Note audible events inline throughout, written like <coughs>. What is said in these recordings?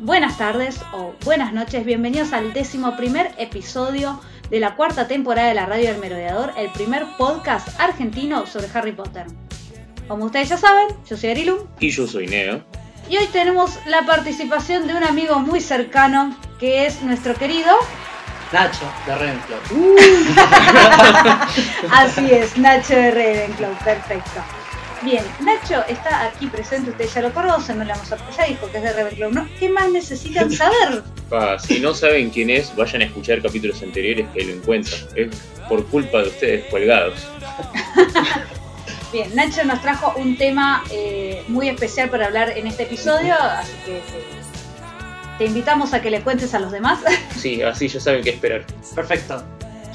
buenas tardes o buenas noches. Bienvenidos al décimo primer episodio de la cuarta temporada de la Radio del Merodeador, el primer podcast argentino sobre Harry Potter. Como ustedes ya saben, yo soy Arilum Y yo soy Neo. y hoy tenemos la participación de un amigo muy cercano que es nuestro querido, Nacho, de Ravenclaw. <laughs> así es, Nacho de Ravenclaw, perfecto. Bien, Nacho está aquí presente, ustedes ya lo conocen, no le vamos a ya dijo que es de Ravenclaw, ¿no? ¿Qué más necesitan <laughs> saber? Si no saben quién es, vayan a escuchar capítulos anteriores que lo encuentran. Es por culpa de ustedes colgados. <laughs> Bien, Nacho nos trajo un tema eh, muy especial para hablar en este episodio, así que eh, te invitamos a que le cuentes a los demás. <laughs> Sí, así ya saben qué esperar. Perfecto.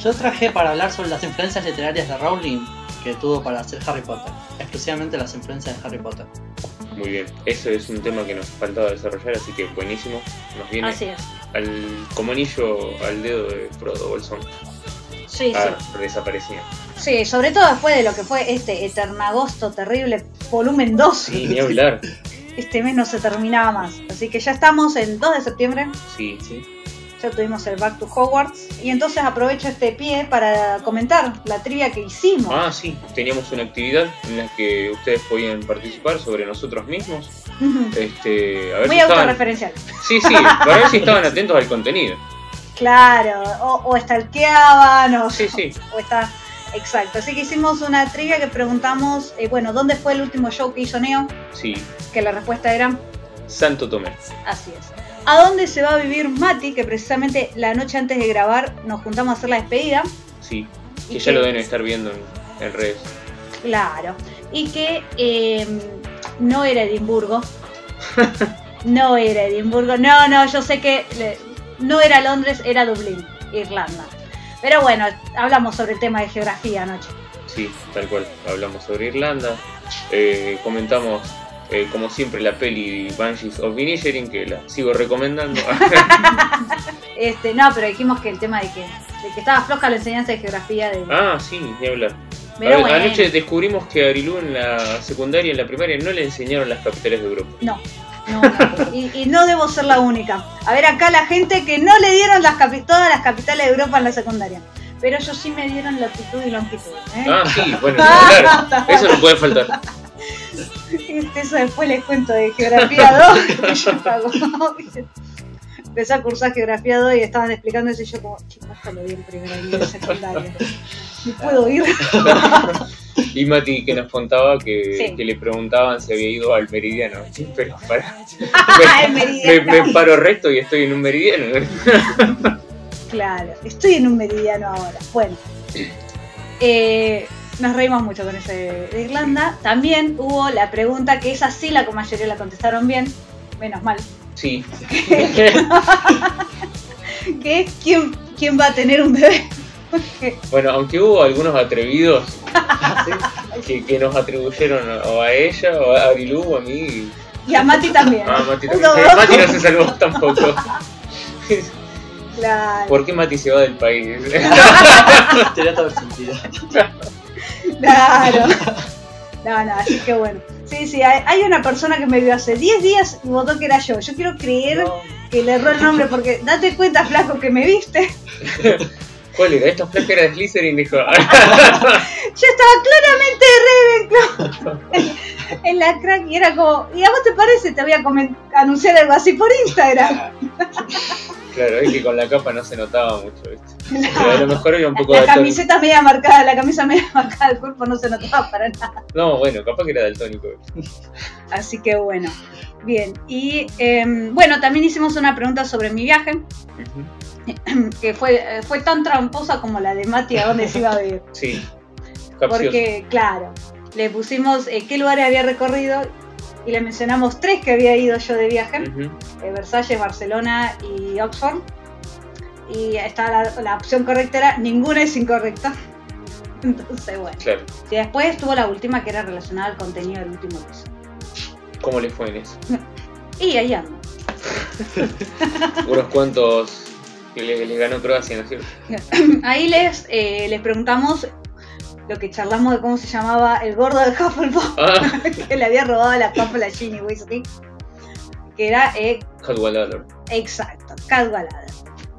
Yo traje para hablar sobre las influencias literarias de Rowling que tuvo para hacer Harry Potter. Exclusivamente las influencias de Harry Potter. Muy bien. Eso es un tema que nos faltaba desarrollar, así que buenísimo. Nos viene Así es. al, como anillo al dedo de Frodo Bolsón. Sí, Ah, sí. desaparecía. Sí, sobre todo después de lo que fue este Eternagosto terrible, volumen 2. Sí, ni hablar. <laughs> Este mes no se terminaba más. Así que ya estamos en 2 de septiembre, Sí, sí. Ya tuvimos el Back to Hogwarts. Y entonces aprovecho este pie para comentar la trivia que hicimos. Ah, sí. Teníamos una actividad en la que ustedes podían participar sobre nosotros mismos. Este, a ver Muy si estaban... autorreferencial. Sí, sí, para ver si estaban atentos al contenido. Claro, o, o stalkeaban, o, Sí, sí. o está. Exacto, así que hicimos una trivia que preguntamos, eh, bueno, ¿dónde fue el último show que hizo Neo? Sí, Que la respuesta era, Santo Tomé. así es. ¿A dónde se va a vivir Mati? Que precisamente la noche antes de grabar nos juntamos a hacer la despedida. Sí, Y que ya que- lo deben estar viendo en, en redes. Claro. Y que eh, no era Edimburgo. <laughs> No era Edimburgo. No, no, yo sé que le- no era Londres, era Dublín, Irlanda. Pero bueno, hablamos sobre el tema de geografía anoche. Sí, tal cual. Hablamos sobre Irlanda. eh, comentamos, eh, como siempre, la peli Banshees of Inisherin, que la sigo recomendando. <laughs> <laughs> Este, no, pero dijimos que el tema de que, de que estaba floja la enseñanza de geografía de. ah, sí, ni hablar. pero A- bueno, Anoche descubrimos que a Arilú en la secundaria y en la primaria no le enseñaron las capitales de Europa. no. No, no. Y, y no debo ser la única. A ver, acá la gente que no le dieron las todas las capitales de Europa en la secundaria. Pero ellos sí me dieron latitud y longitud. ¿eh? Ah, sí, bueno, <laughs> hablar. Eso no puede faltar. Este, eso después les cuento de Geografía 2. <laughs> que yo hago. Empecé a cursar Geografía 2 y estaban explicando eso y yo como, chicos, esto lo vi en primera y en secundaria. <laughs> No puedo ir. <laughs> Y Mati que nos contaba que, Sí. que le preguntaban si había ido al meridiano. Sí, pero para. Me, me paro recto y estoy en un meridiano. Claro, estoy en un meridiano ahora. Bueno, eh, nos reímos mucho con ese de Irlanda. También hubo la pregunta que esa sí la mayoría la contestaron bien, menos mal, Sí. <laughs> que es quién, quién va a tener un bebé. <laughs> Bueno, aunque hubo algunos atrevidos <laughs> que, que nos atribuyeron o a ella, o a Arilú, o a mí. y a Mati también. Ah, también. Mati no se salvó tampoco. Claro, ¿Por qué Mati se va del país? Tenía todo el sentido. Claro. <laughs> No, no, así que bueno. Sí, sí, hay, hay una persona que me vio hace 10 días y votó que era yo. Yo quiero creer que le erró el nombre porque date cuenta, flaco, que me viste. ¿Cuál era? Esta placa era de Slytherin, dijo. <laughs> Yo estaba claramente de Ravenclaw <laughs> en, la crack y era como, ¿y a vos te parece? Te voy a anunciar algo así por Instagram. Claro, es que con la capa no se notaba mucho, ¿viste? <laughs> A lo mejor era un poco La camiseta media marcada, la camisa media <laughs> marcada del cuerpo no se notaba para nada. No, bueno, capaz que era daltónico. <laughs> Así que bueno, bien. Y em, bueno, también hicimos una pregunta sobre mi viaje, que fue, eh, fue tan tramposa como la de Mati a dónde se iba a vivir. Sí, capcioso. Porque, claro, le pusimos eh, qué lugares había recorrido y le mencionamos tres que había ido yo de viaje. Eh, Versalles, Barcelona y Oxford. Y está la, la opción correcta era ninguna es incorrecta. <laughs> Entonces, bueno. Claro. Y después estuvo la última que era relacionada al contenido del último episodio. ¿Cómo le fue en eso? <laughs> Y ahí ando. <laughs> Unos cuantos que le, le ganó Croacia, ¿no es cierto? Ahí les, eh, les preguntamos lo que charlamos de cómo se llamaba el gordo de Hufflepuff, Ah, <laughs> que le había robado la papa a Ginny Weasley. Que era, eh, Cadwallader. exacto, Cadwallader.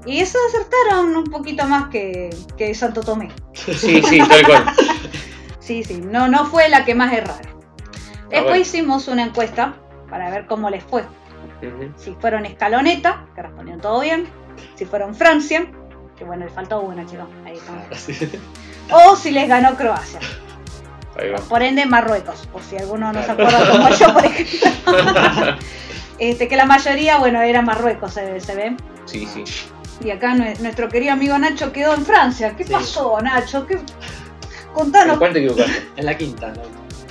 Y eso acertaron un poquito más que, que Santo Tomé. Sí, sí, tal cual. <laughs> Sí, sí, no, no fue la que más erraron. Después bueno. hicimos una encuesta para ver cómo les fue. Si fueron Escaloneta, que respondieron todo bien. Si fueron Francia, que bueno, le faltó una, chicos. Ahí estamos. O si les ganó Croacia. Ahí va. Por ende, Marruecos. Por si alguno no se acuerda como yo, por ejemplo. <laughs> Este, que la mayoría, bueno, era Marruecos, se, se ve. Sí, sí. Y acá nue- nuestro querido amigo Nacho quedó en Francia. ¿Qué Sí. pasó, Nacho? ¿Qué... ¿En Contanos. cuál te equivocaste? En la quinta, ¿no?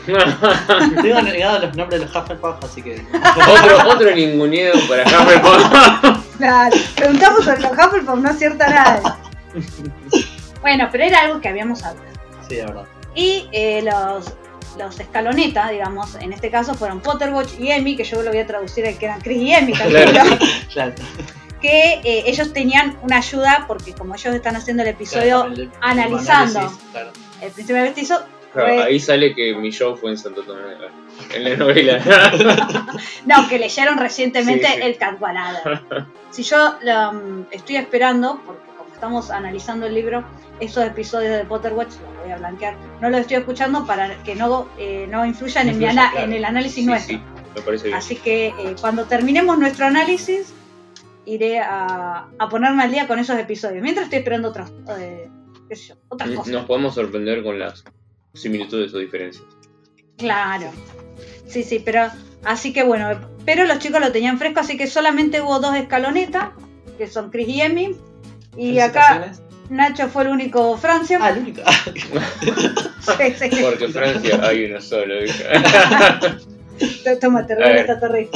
<laughs> Tengo negado los nombres de los Hufflepuff, así que. otro, otro ninguneo para Hufflepuff. Claro, preguntamos sobre los Hufflepuff, no acierta nada. <laughs> Bueno, pero era algo que habíamos hablado. Sí, de verdad. Y eh, los, los escaloneta, digamos, en este caso fueron Potterwatch y Emmy, que yo lo voy a traducir que eran Chris y Emmy, <laughs> Claro. Claro. que eh, ellos tenían una ayuda porque como ellos están haciendo el episodio, Claro, el- el analizando. análisis, claro. el príncipe mestizo, Claro, fue- ahí sale que mi show fue en Santo Tomé, en la novela. <laughs> no, que leyeron recientemente Sí, sí. el Cadwallader. Si yo um, estoy esperando, porque estamos analizando el libro, esos episodios de Potterwatch, los voy a blanquear, no los estoy escuchando para que no, eh, no influyan en, mi Influya, ana- claro. en el análisis Sí, nuestro. sí, me parece bien. Así que eh, cuando terminemos nuestro análisis, iré a, a ponerme al día con esos episodios. Mientras estoy esperando otras, eh, qué sé yo, otras Nos cosas. podemos sorprender con las similitudes o diferencias. Claro. Sí, sí, pero así que bueno, pero los chicos lo tenían fresco, así que solamente hubo dos escalonetas, que son Chris y Emmy. Y acá. Nacho fue el único Francia. Ah, el único. Sí, sí. Porque Francia hay uno solo. <laughs> Toma, te regalo esta torre.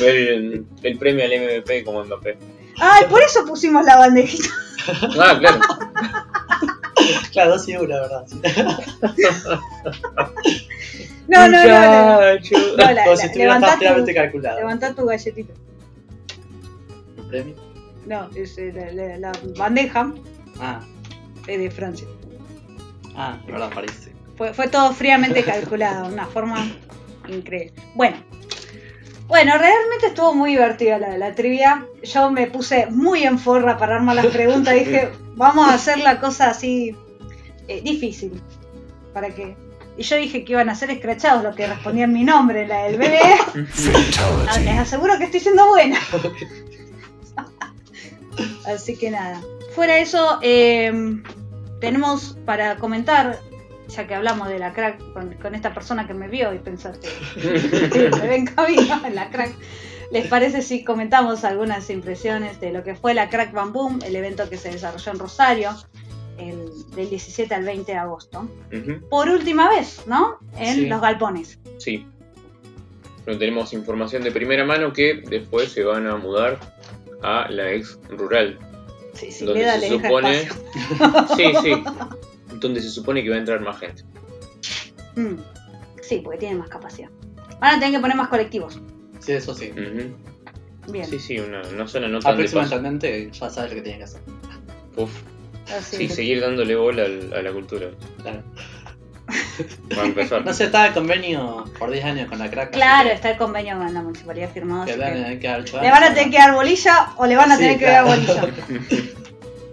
el, el premio al MVP como Mbappé. Ay, por eso pusimos la bandejita. Ah, claro. <laughs> claro, dos y una, ¿verdad? Sí. No, no, no. no. No, la- Como si la- estuviera levantá, tu, calculado. levantá tu galletita. ¿El premio? No, es eh, la, la- la bandeja Ah, es de Francia. ah, verdad, parece. Fue, fue todo fríamente <laughs> calculado, una forma increíble. Bueno, bueno, realmente estuvo muy divertida la, la trivia. Yo me puse muy en forra para armar las preguntas. Dije, <laughs> vamos a hacer la cosa así eh, difícil. ¿Para qué? Y yo dije que iban a ser escrachados los que respondían mi nombre, la del bebé. <laughs> Ah, Les aseguro que estoy siendo buena. Así que nada. Fuera eso, eh, tenemos para comentar, ya que hablamos de la crack con, con esta persona que me vio y pensaste, <laughs> me ven camino en la crack. ¿Les parece si comentamos algunas impresiones de lo que fue la Crack Bam Boom, el evento que se desarrolló en Rosario el, del 17 al 20 de agosto? Por última vez, ¿no? En Sí. los galpones. Sí. Pero tenemos información de primera mano que después se van a mudar a la ex rural. Sí, sí, Donde se supone-. Sí, sí. <laughs> Donde se supone que va a entrar más gente. Mm, Sí, porque tiene más capacidad. Van a tener que poner más colectivos. Sí, eso sí. Bien. Sí, sí, una, una zona no tan. Aproximadamente ya sabes lo que tienes que hacer. Uf. Así Sí, seguir dándole bola al- a la cultura. Claro. <laughs> Empezar. No sé, estaba el convenio por 10 años con la crack. Claro, está el convenio con la municipalidad firmado. Que así Le van a tener que dar bolilla o le van a Sí, tener que claro. dar bolilla. <laughs>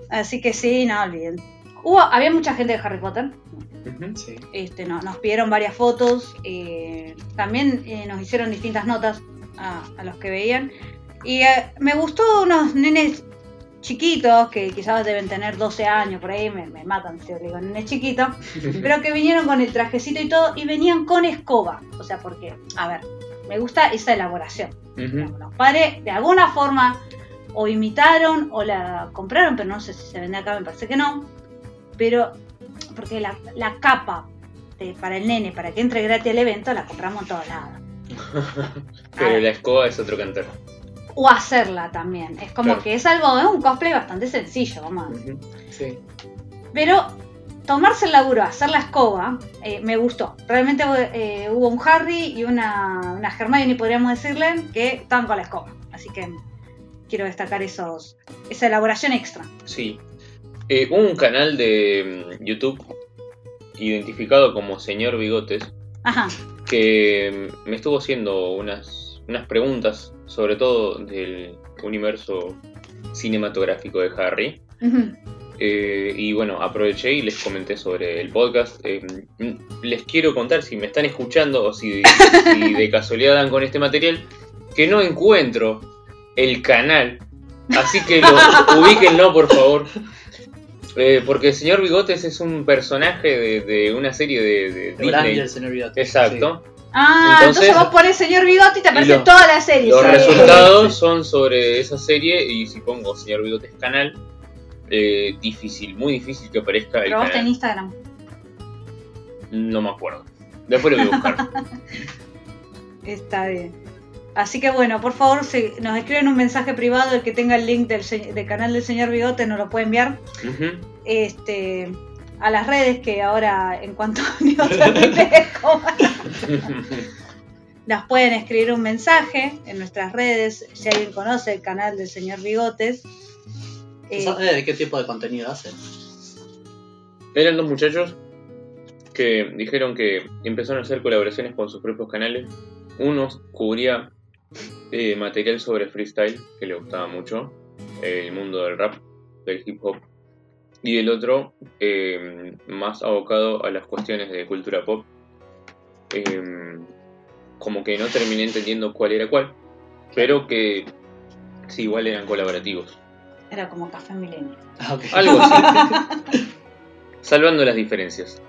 Así que sí, no olviden. Hubo, había mucha gente de Harry Potter. Sí. Este, no, nos pidieron varias fotos. eh, también eh, nos hicieron distintas notas a, a los que veían. Y eh, me gustó unos nenes chiquitos que quizás deben tener 12 años por ahí. Me, me matan si yo digo nenes chiquitos. <laughs> pero que vinieron con el trajecito y todo. Y venían con escoba. O sea, porque, a ver, me gusta esa elaboración. Los padres de alguna forma o imitaron o la compraron, pero no sé si se vende acá, me parece que no. Pero, porque la, la capa de- para el nene, para que entre gratis al evento, la compramos en todos lados. <laughs> Pero la escoba es otro cantar. O hacerla también. Es como Claro. que es algo, es un cosplay bastante sencillo, vamos. Ujú. Sí. Pero tomarse el laburo, hacer la escoba, eh, me gustó. Realmente eh, hubo un Harry y una, una Hermione, podríamos decirle, que estaban con la escoba. Así que quiero destacar esos, esa elaboración extra. Sí. Eh, un canal de mm, YouTube identificado como Señor Bigotes Ajá. que mm, me estuvo haciendo unas, unas preguntas, sobre todo del universo cinematográfico de Harry. Eh, y bueno, aproveché y les comenté sobre el podcast. Eh, les quiero contar si me están escuchando o si, <laughs> si de casualidad dan con este material, que no encuentro el canal. Así que lo, <laughs> ubíquenlo, por favor. Eh, porque el señor Bigotes es un personaje de, de una serie de, de Disney. el señor Bigote. Exacto. Ah, entonces, Entonces- vos pones señor bigote y te aparece toda la serie. Los resultados son sobre esa serie y si pongo señor Bigotes canal, eh, difícil, muy difícil que aparezca el Pero vos canal. tenés Instagram. No me acuerdo. Después lo voy a buscar. <laughs> Está bien. Así que bueno, por favor, si nos escriben un mensaje privado, el que tenga el link del, del canal del señor Bigote nos lo puede enviar Ujú. este, a las redes que ahora en cuanto <laughs> como- <laughs> nos pueden escribir un mensaje en nuestras redes, si alguien conoce el canal del señor Bigotes. Eh, ¿Sabes de qué tipo de contenido hace? Eran dos muchachos que dijeron que empezaron a hacer colaboraciones con sus propios canales. Uno cubría eh, material sobre freestyle, que le gustaba mucho, el mundo del rap, del hip hop. Y el otro eh, más abocado a las cuestiones de cultura pop. Eh, como que no terminé entendiendo cuál era cuál, pero que sí, igual eran colaborativos. era como Café Milenio. Ah. Algo así. <laughs> Salvando las diferencias.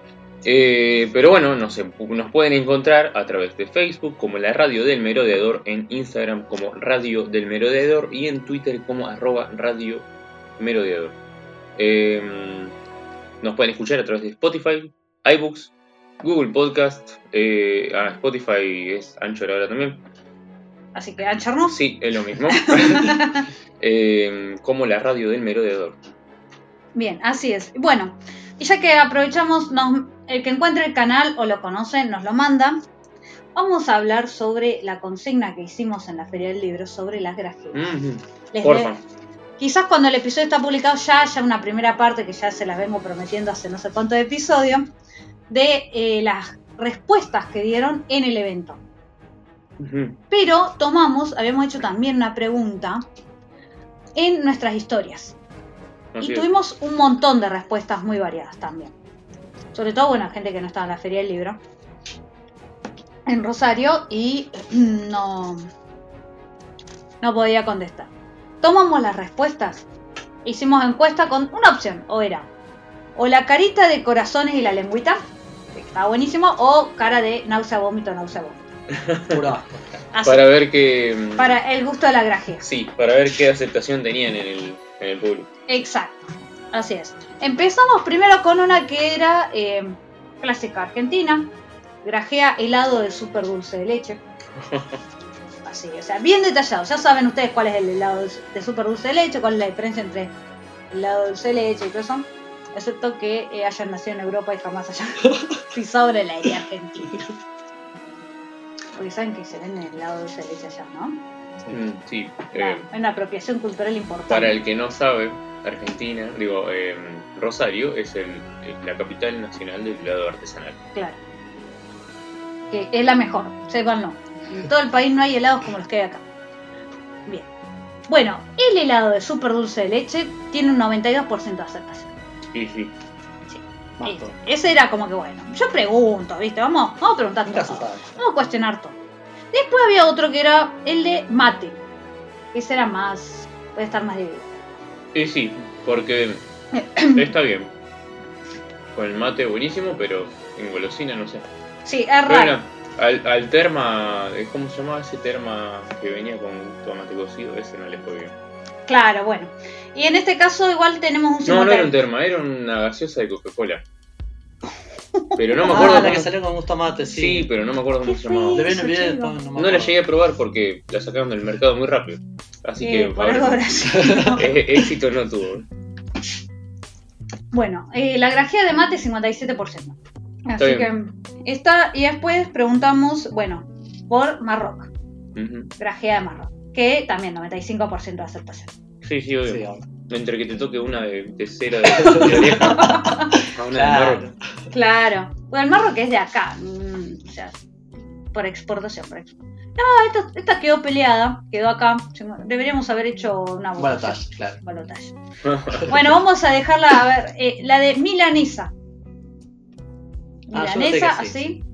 Eh, pero bueno, nos, nos pueden encontrar a través de Facebook como la Radio del Merodeador, en Instagram como Radio del Merodeador y en Twitter como arroba Radio Merodeador. Eh, nos pueden escuchar a través de Spotify, iBooks, Google Podcast, eh, ah, Spotify es Anchor ahora también. Así que ancharnos. Sí, es lo mismo. <laughs> Eh, como la Radio del Merodeador. Bien, así es. Bueno, y ya que aprovechamos, nos- el que encuentre el canal o lo conoce, nos lo manda. Vamos a hablar sobre la consigna que hicimos en la Feria del Libro sobre las grajeas. Ujú, Les Porfa. de- Quizás cuando el episodio está publicado ya haya una primera parte que ya se las vengo prometiendo hace no sé cuántos episodios de eh, las respuestas que dieron en el evento. Pero tomamos, habíamos hecho también una pregunta en nuestras historias. Así Y es. tuvimos un montón de respuestas muy variadas también. Sobre todo, bueno, gente que no estaba en la Feria del Libro. En Rosario y no, no podía contestar. Tomamos las respuestas. Hicimos encuesta con una opción. O era o la carita de corazones y la lengüita, que estaba buenísimo, o cara de náusea, vómito, náusea, vómito. <laughs> Así, Para ver qué. para el gusto de la grajea. Sí, para ver qué aceptación tenían en el, en el público. Exacto, así es. Empezamos primero con una que era eh, clásica argentina, grajea helado de súper dulce de leche. <laughs> Así, o sea, bien detallado. Ya saben ustedes cuál es el helado de súper dulce de leche, cuál es la diferencia entre helado de dulce de leche y todo eso. Excepto que eh, hayan nacido en Europa y jamás hayan <laughs> pisado en el aire argentino. Porque saben que se vende helado de dulce de leche allá, ¿no? Mm, Sí, Claro, eh, es una apropiación cultural importante. para el que no sabe, Argentina, digo, eh, Rosario es el, es la capital nacional del helado artesanal. Claro. Que es la mejor, sépanlo. En todo el país no hay helados como los que hay acá. Bien. Bueno, el helado de súper dulce de leche tiene un 92% de aceptación. Y sí, Mato. Ese- era como que bueno. Yo pregunto, ¿viste? Vamos, vamos a preguntar todo. Vamos a cuestionar todo. Después había otro que era el de mate. Ese era más. puede estar más dividido. y sí, porque <coughs> está bien. Con el mate buenísimo, pero en golosina no sé. Sí, es raro. bueno, al, al terma, eh, ¿cómo se llamaba ese terma que venía con tomate cocido? Ese no le fue bien. Claro, bueno. Y en este caso igual tenemos un No, no era un 50. terma, era una gaseosa de Coca-Cola. <laughs> Pero no me Ah, acuerdo la cómo... que salió con gusto a mate, sí. Sí, pero no me acuerdo cómo se llamaba. No me No la llegué a probar porque la sacaron del mercado muy rápido. Así Eh, que por algo habrá sido. éxito no tuvo. Bueno, eh, la grajea de mate 57%. Así bien. que está, y después preguntamos, bueno, por Marroc, grajea de Marroc, que también 95% de aceptación. Sí, sí, obvio. Sí. Entre que te toque una de, de cera de, <laughs> de oreja a una Claro. de Marruecos. Claro, bueno, el Marroc es de acá, mm, o sea, por exportación, por exportación. No, esta, esta quedó peleada, quedó acá. Deberíamos haber hecho una votación. Balotage, claro. Balotage. Bueno, vamos a dejarla, a ver, eh, la de milanesa. Ah, Milanesa, sí. así,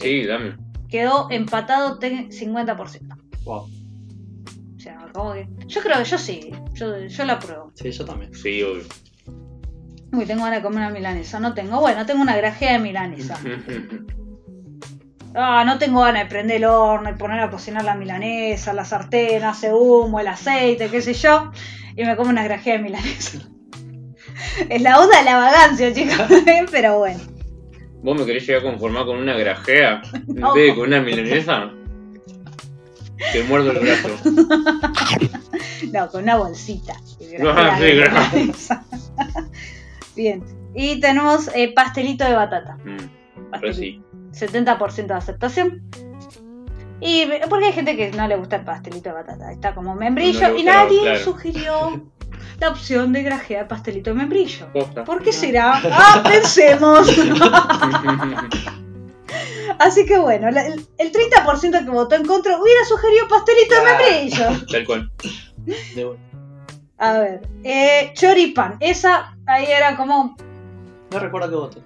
Sí, dame. quedó empatado te- 50%. Wow. O sea, como que. Yo creo que yo sí, yo, yo la pruebo. Sí, yo también. Sí, obvio. Uy, tengo ganas de comer una milanesa. No tengo, bueno, tengo una grajea de milanesa. <laughs> Ah, no tengo ganas de prender el horno y poner a cocinar la milanesa, la sartén, hace humo, el aceite, qué sé yo. Y me como una grajea de milanesa. <laughs> Es la onda de la vagancia, chicos. <laughs> Pero bueno. ¿Vos me querés llegar a conformar con una grajea en No. vez de con una milanesa? Te muerdo el brazo. <laughs> No, con una bolsita. Ah, sí, grajea. <laughs> Bien. Y tenemos eh, pastelito de batata. Mm, Pastelito. sí. 70% de aceptación. Y porque hay gente que no le gusta el pastelito de batata, está como membrillo No y nadie claro. sugirió <laughs> la opción de grajear pastelito de membrillo. Posta. ¿Por qué será? Ah, pensemos. <laughs> Así que bueno, la- el, el 30% que votó en contra hubiera sugerido pastelito de membrillo. Tal cual. De. A ver, eh, choripan, esa ahí era como No recuerdo qué voté.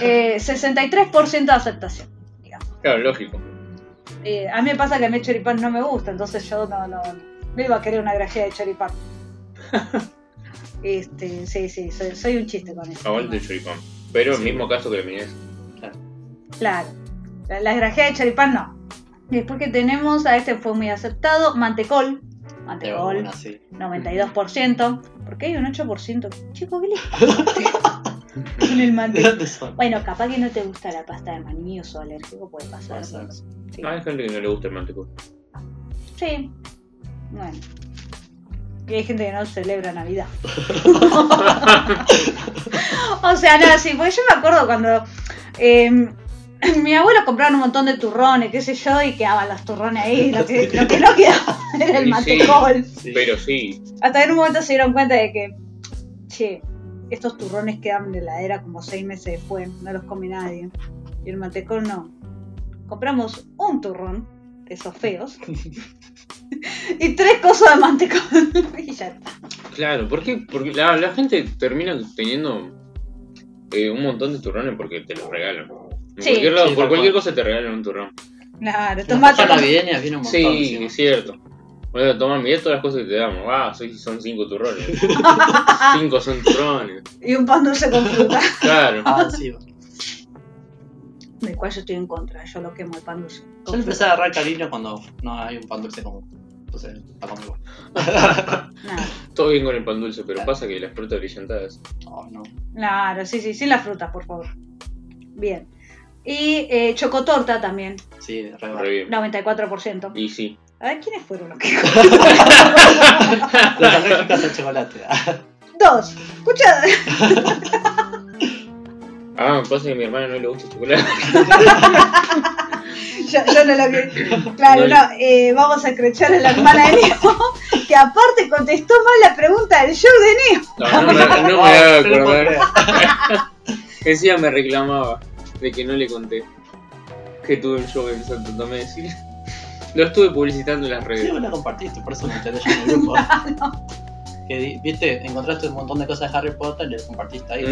<laughs> eh, 63% de aceptación. digamos. Claro, lógico. Eh, a mí me pasa que a mí el choripán no me gusta, entonces yo no, no, no iba a querer una grajea de choripán. <laughs> este, sí, sí, soy, soy un chiste con eso. Aguante el choripán. Pero el mismo caso que la milanesa. Claro, la, la grajea de choripán no. Después que tenemos, a este fue muy aceptado, mantecol. Mantecol, una, sí. 92%. ¿Por qué hay un 8%? Chico, ¿qué pasa <laughs> con el ¿De mantecol? dónde son? Bueno, capaz que no te gusta la pasta de maní o sos alérgico, puede pasar. Ser. Sí. Ah, hay gente que no le gusta el mantecol. Sí. Bueno. Y hay gente que no celebra Navidad. <laughs> o sea, no, sí, porque yo me acuerdo cuando eh, <clears throat> mi abuelo compraron un montón de turrones, qué sé yo, y quedaban los turrones ahí. Lo que, lo que no quedaba <laughs> era el sí. Sí. Pero sí. Hasta que en un momento se dieron cuenta de que, che, estos turrones quedan de la era como seis meses después, no los come nadie. Y el mantecol no. Compramos un turrón, esos feos, <laughs> y tres cosas de mantecol. <laughs> y ya está. Claro, ¿por qué? Porque la, la gente termina teniendo eh, un montón de turrones porque te los regalan. En Sí. cualquier lado, Sí, por cualquier cual. cosa te regalan un turrón. Claro, Las tomate. navideñas viene un montón. Sí, encima. es cierto. Bueno, toma, mirá todas las cosas que te damos. Ah, soy- son cinco turrones. <laughs> cinco son turrones. Y un pan dulce con fruta. Claro. Ah, sí. Del cual yo estoy en contra, yo lo quemo el pan dulce. Yo le empecé a agarrar cariño cuando no hay un pan dulce común. Entonces, está conmigo. <laughs> Nada. Todo bien con el pan dulce, pero pasa que las frutas brillantadas. Oh, no. Claro, sí, sí, sin las frutas, por favor. Bien. Y eh, chocotorta también, Sí, re Re bien. 94%. Y sí. A ver, ¿quiénes fueron los que <laughs> <laughs> al chocolate. Dos. Escucha. Ah, pasa que a mi hermana no le gusta el chocolate. <laughs> yo, yo no lo que. Claro, No. no. eh, vamos a escrechar a la hermana de Neo, <laughs> que aparte contestó mal la pregunta del show de Neo. No, no me, no me no lo puedo acordar. Encima <laughs> me reclamaba de que no le conté que tuve un show en Santo Tomé de Chile. Lo estuve publicitando en las creer. Sí, redes. vos la compartiste, por eso me enteré yo en el grupo. Que viste, encontraste un montón de cosas de Harry Potter y le compartiste ahí.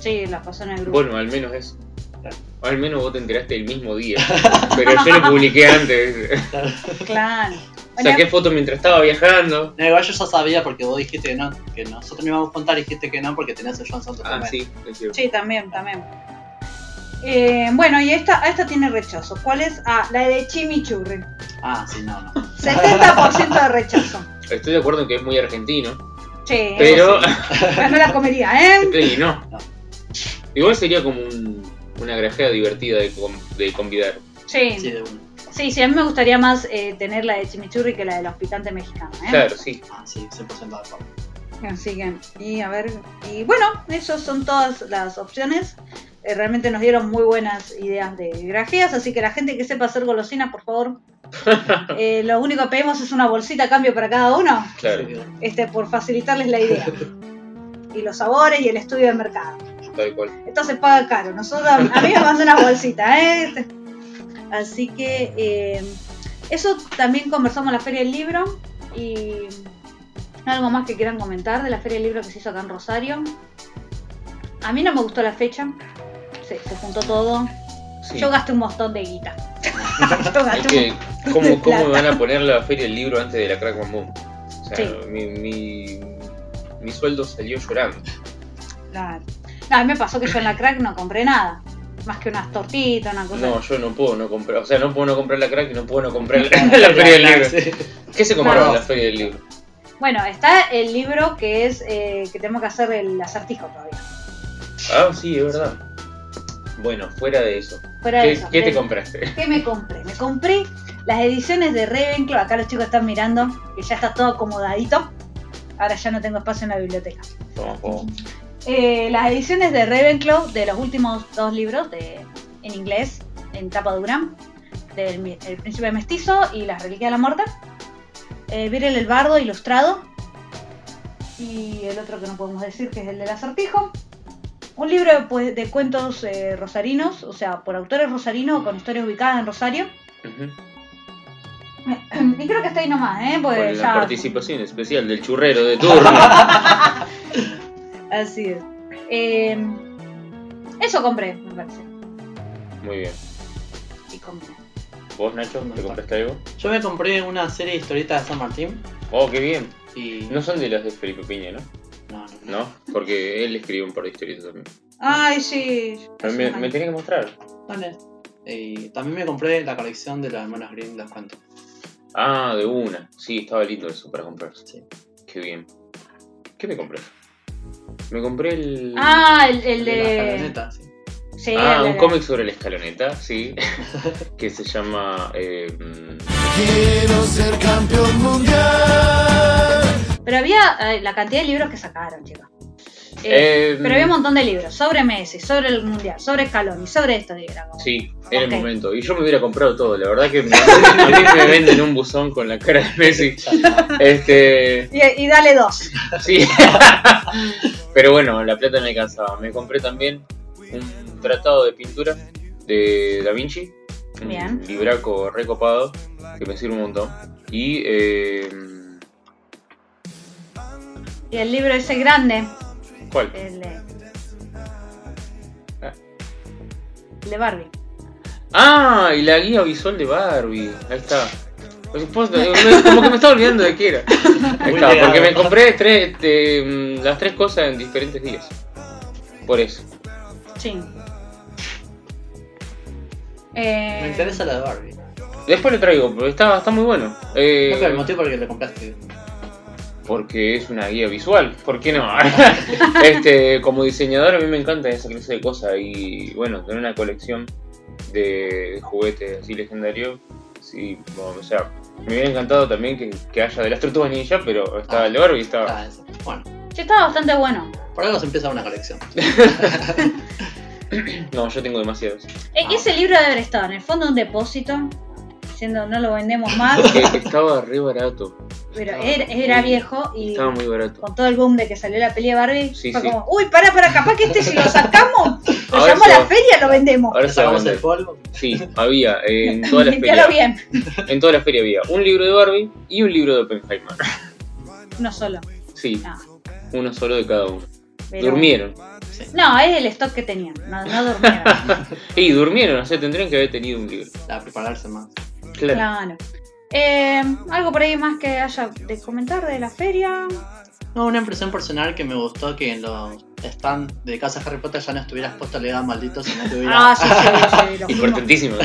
Sí, la pasó en el grupo. Bueno, al menos eso. Al menos vos te enteraste el mismo día. <laughs> Pero yo lo publiqué antes. Claro. <laughs> Bueno, Saqué fotos mientras estaba viajando. No, igual yo ya sabía porque vos dijiste que no, que nosotros no íbamos a contar y dijiste que no porque tenías el John Santos Ah, también. sí, es cierto. Sí, también, también. Eh, bueno, y esta, esta tiene rechazo. ¿Cuál es? Ah, la de chimichurri. Ah, sí, no, no. <laughs> 70% de rechazo. Estoy de acuerdo en que es muy argentino. Sí, Pero. pero no la comería, ¿eh? no. No. Igual sería como un- una grajea divertida de, con- de convidar. Sí, Sí, de a mí me gustaría más eh, tener la de chimichurri que la de los picantes mexicanos. ¿eh? Claro, sí. Ah, sí, 100% de acuerdo. Así que, y a ver, y bueno, esas son todas las opciones. Eh, realmente nos dieron muy buenas ideas de grajeas, así que la gente que sepa hacer golosinas, por favor. <laughs> eh, lo único que pedimos es una bolsita a cambio para cada uno, Claro, Sí, este, por facilitarles la idea. <laughs> Y los sabores y el estudio del mercado. Tal cual. Entonces paga caro. Nosotros, a mí me mandó una bolsita, ¿eh? Así que eh, eso también conversamos en la Feria del Libro. Y algo más que quieran comentar de la Feria del Libro que se hizo acá en Rosario. A mí no me gustó la fecha. Se, se juntó todo. Sí. Yo gasté un montón de guita. <laughs> Yo Es que, ¿cómo, de ¿cómo me van a poner la feria del libro antes de la Crack Boom? O sea, Sí. mi, mi, mi sueldo salió llorando. Claro. No, <laughs> a mí me pasó que yo en la crack no compré nada. Más que unas tortitas, una cosa. No, yo no puedo no comprar. O sea, no puedo no comprar la Crack y no puedo no comprar <laughs> la, la feria del libro. Sí. ¿Qué se compró en Claro. la feria del libro? Bueno, está el libro que es eh, que tenemos que hacer el acertijo todavía. Ah, sí, es verdad. Bueno, fuera de eso. Fuera de ¿Qué, eso. qué te de- compraste? ¿Qué me compré? Me compré las ediciones de Ravenclaw. Acá los chicos están mirando que ya está todo acomodadito. Ahora ya no tengo espacio en la biblioteca. Eh, las ediciones de Ravenclaw de los últimos dos libros de, en inglés, en tapa dura, del El Príncipe Mestizo y Las Reliquias de la Muerte. Eh, Virel el Bardo ilustrado. Y el otro que no podemos decir que es el del acertijo. Un libro de, pues, de cuentos eh, rosarinos, o sea, por autores rosarinos con historias ubicadas en Rosario. <clears throat> Y creo que está ahí nomás, ¿eh? Con Pues la ya- participación especial del churrero de turno. <laughs> Así es. Eh, eso compré, me parece. Muy bien. Y compré. ¿Vos, Nacho, te compraste algo? Yo me compré una serie de historietas de San Martín Oh, qué bien. y. No son de las de Felipe Piña, ¿no? no, no, no. ¿No? Porque él escribió un par de historietas también. Ay, sí. Pero me, me tenía que mostrar. Vale. Y también me compré la colección de las hermanas Grimm, las cuento. Ah, de una. Sí, estaba lindo eso para comprarse. Sí. Qué bien. ¿Qué me compré? Me compré el. Ah, el, el De la escaloneta, sí. Sí, Ah, un cómic sobre la escaloneta, sí. <laughs> que se llama. eh, Quiero ser campeón mundial. Pero había eh, la cantidad de libros que sacaron, chicos. Eh, eh, pero había un montón de libros sobre Messi, sobre el Mundial, sobre Scaloni, sobre esto. como- Sí, era el momento. Y yo me hubiera comprado todo. La verdad que <laughs> me, me venden un buzón con la cara de Messi. Este. Y, y dale dos. Sí. <laughs> Pero bueno, la plata me alcanzaba. Me compré también un tratado de pintura de Da Vinci. Un Bien. libraco recopado que me sirve un montón. Y. Eh, Y el libro ese grande, ¿Cuál? el de. Ah. El de Barbie. Ah, y la guía visual de Barbie. Ahí está. Como que me estaba olvidando de qué era. Ahí está, porque me compré tres, este, mm, las tres cosas en diferentes días. Por eso. Sí. Eh, Me interesa la de Barbie. Después lo traigo, pero está, está muy bueno. Eh, No, pero el motivo por el que le compraste. Porque es una guía visual, ¿por qué no? <laughs> este, como diseñador a mí me encanta esa clase de cosas y bueno, tener una colección de, juguetes así legendarios, sí, bueno, o sea, me hubiera encantado también que, que haya de las tortugas ninja, pero estaba el de Barbie y estaba... Ah. Bueno, sí, estaba bastante bueno. por algo se empieza una colección. <laughs> No, yo tengo demasiados. Ah. Ese libro debe haber estado en el fondo de un depósito, diciendo no lo vendemos más, estaba re barato, pero Estaba era, muy- viejo y estaba muy barato. con todo el boom de que salió la peli de Barbie, Sí, fue sí. como, uy, para, para, capaz que este si lo sacamos, <laughs> lo llevamos a la va- feria lo vendemos. Ahora Sacamos el polvo. Sí, había en <laughs> toda la Limpialo feria. bien. <laughs> En toda la feria había un libro de Barbie y un libro de Oppenheimer. No solo. Sí, No, uno solo de cada uno. pero- Durmieron. No, es el stock que tenían. No, no durmieron. Y durmieron, o sea, tendrían que haber tenido un libro. A prepararse más. Claro. claro. Eh, ¿Algo por ahí más que haya de comentar de la feria? No, una impresión personal que me gustó que en los stands de casa Harry Potter ya no estuvieras puesto legal maldito, sino que hubiera. Ah, sí, sí, sí. Lo <laughs> fuimos, Importantísimo.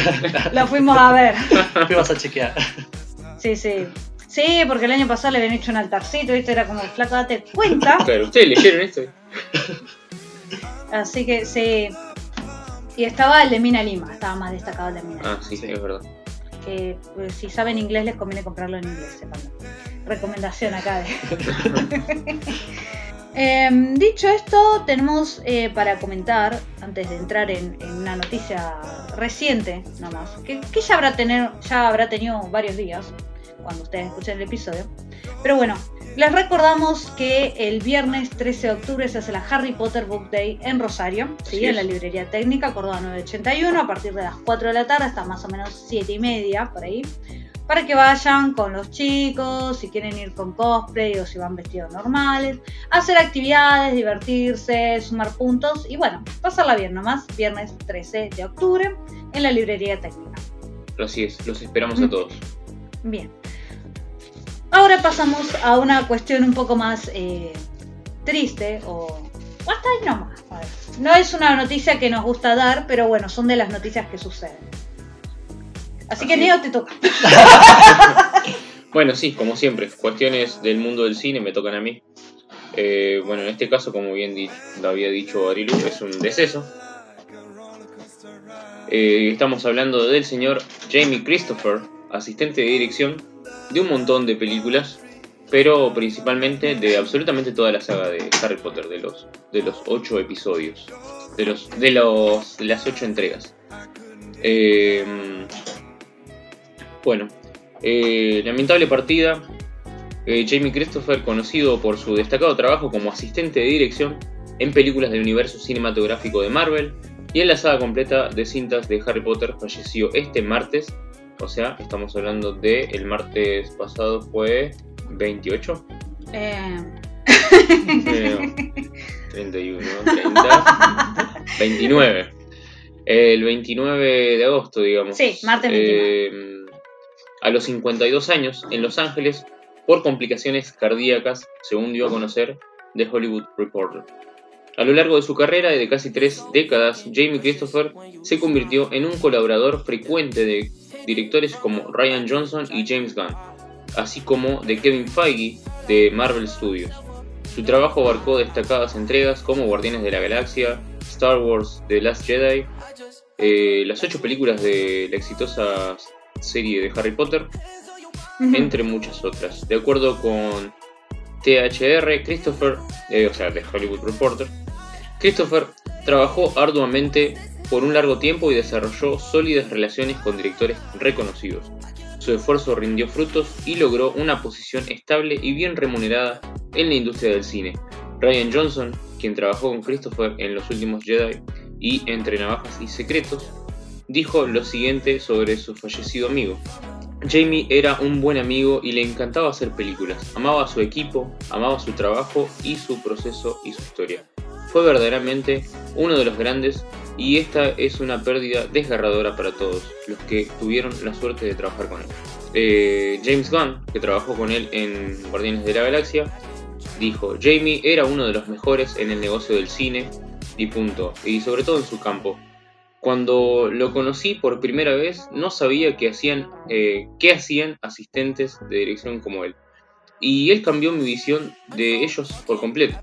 lo fuimos a ver. <laughs> ibas a chequear. Sí, sí. Sí, porque el año pasado le habían hecho un altarcito, ¿viste? Era como, flaco, date cuenta. <laughs> Claro, ¿ustedes leyeron esto? Así que sí. Y estaba el de Mina Lima, estaba más destacado el de Mina Lima. Ah, sí, Sí. es verdad. Que pues, si saben inglés les conviene comprarlo en inglés, sepanlo. Recomendación acá de. <laughs> Em, dicho esto, tenemos eh, para comentar, antes de entrar en, en una noticia reciente, nomás, que, que ya, habrá tener, ya habrá tenido varios días, cuando ustedes escuchen el episodio. Pero bueno, les recordamos que el viernes 13 de octubre se hace la Harry Potter Book Day en Rosario, ¿sí? En la librería técnica Córdoba 981, a partir de las 4 de la tarde hasta más o menos 7 y media, por ahí para que vayan con los chicos, si quieren ir con cosplay o si van vestidos normales, hacer actividades, divertirse, sumar puntos y bueno, pasarla bien nomás, viernes 13 de octubre en la librería técnica. Así es, los esperamos a Mm. todos. Bien. Ahora pasamos a una cuestión un poco más eh, triste o, o hasta ahí nomás. No es una noticia que nos gusta dar, pero bueno, son de las noticias que suceden. Así que Neo te toca. <laughs> Bueno, sí, como siempre, cuestiones del mundo del cine me tocan a mí. Eh, bueno, en este caso, como bien di- lo había dicho Arilu, es un deceso. Eh, estamos hablando del señor Jamie Christopher, asistente de dirección de un montón de películas, pero principalmente de absolutamente toda la saga de Harry Potter, de los, de los ocho episodios, de, los, de, los, las ocho entregas. Eh, bueno, eh, lamentable partida. Eh, Jamie Christopher, conocido por su destacado trabajo como asistente de dirección en películas del universo cinematográfico de Marvel y en la saga completa de cintas de Harry Potter, falleció este martes. O sea, estamos hablando de el martes pasado fue 28, Eh, eh, 31, 30, 29. El 29 de agosto, digamos. Sí, martes 29. Eh, a los 52 años, en Los Ángeles, por complicaciones cardíacas, según dio a conocer The Hollywood Reporter. A lo largo de su carrera de casi tres décadas, Jamie Christopher se convirtió en un colaborador frecuente de directores como Ryan Johnson y James Gunn, así como de Kevin Feige de Marvel Studios. Su trabajo abarcó destacadas entregas como Guardianes de la Galaxia, Star Wars The Last Jedi, eh, las ocho películas de la exitosa serie de Harry Potter, entre muchas otras. De acuerdo con THR, Christopher, eh, o sea, de Hollywood Reporter, Christopher trabajó arduamente por un largo tiempo y desarrolló sólidas relaciones con directores reconocidos. Su esfuerzo rindió frutos y logró una posición estable y bien remunerada en la industria del cine. Ryan Johnson, quien trabajó con Christopher en Los Últimos Jedi y Entre Navajas y Secretos, dijo lo siguiente sobre su fallecido amigo. Jamie era un buen amigo y le encantaba hacer películas. Amaba a su equipo, amaba su trabajo y su proceso y su historia. Fue verdaderamente uno de los grandes y esta es una pérdida desgarradora para todos los que tuvieron la suerte de trabajar con él. Eh, James Gunn, que trabajó con él en Guardianes de la Galaxia, dijo, Jamie era uno de los mejores en el negocio del cine y punto, y sobre todo en su campo. Cuando lo conocí por primera vez, no sabía qué hacían, eh, qué hacían asistentes de dirección como él. Y él cambió mi visión de ellos por completo.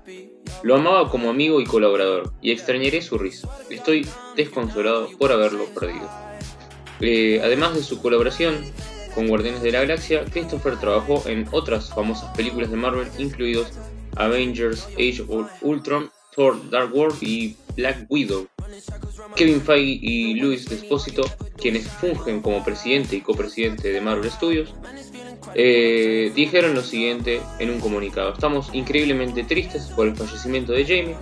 Lo amaba como amigo y colaborador, y extrañaré su risa. Estoy desconsolado por haberlo perdido. Eh, además de su colaboración con Guardianes de la Galaxia, Christopher trabajó en otras famosas películas de Marvel, incluidos Avengers Age of Ultron, Thor Dark World y Black Widow. Kevin Feige y Luis Despósito, quienes fungen como presidente y copresidente de Marvel Studios, eh, dijeron lo siguiente en un comunicado. Estamos increíblemente tristes por el fallecimiento de Jamie.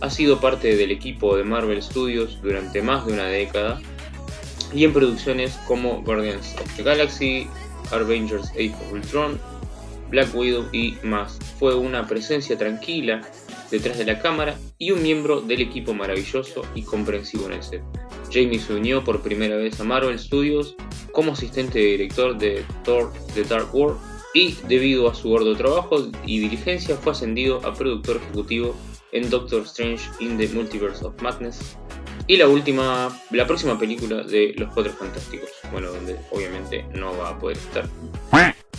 Ha sido parte del equipo de Marvel Studios durante más de una década y en producciones como Guardians of the Galaxy, Avengers Age of Ultron, Black Widow y más. Fue una presencia tranquila detrás de la cámara y un miembro del equipo maravilloso y comprensivo en el set. Jamie se unió por primera vez a Marvel Studios como asistente de director de Thor The Dark World y debido a su arduo trabajo y diligencia fue ascendido a productor ejecutivo en Doctor Strange in the Multiverse of Madness y la última, la próxima película de Los Cuatro Fantásticos, bueno, donde obviamente no va a poder estar.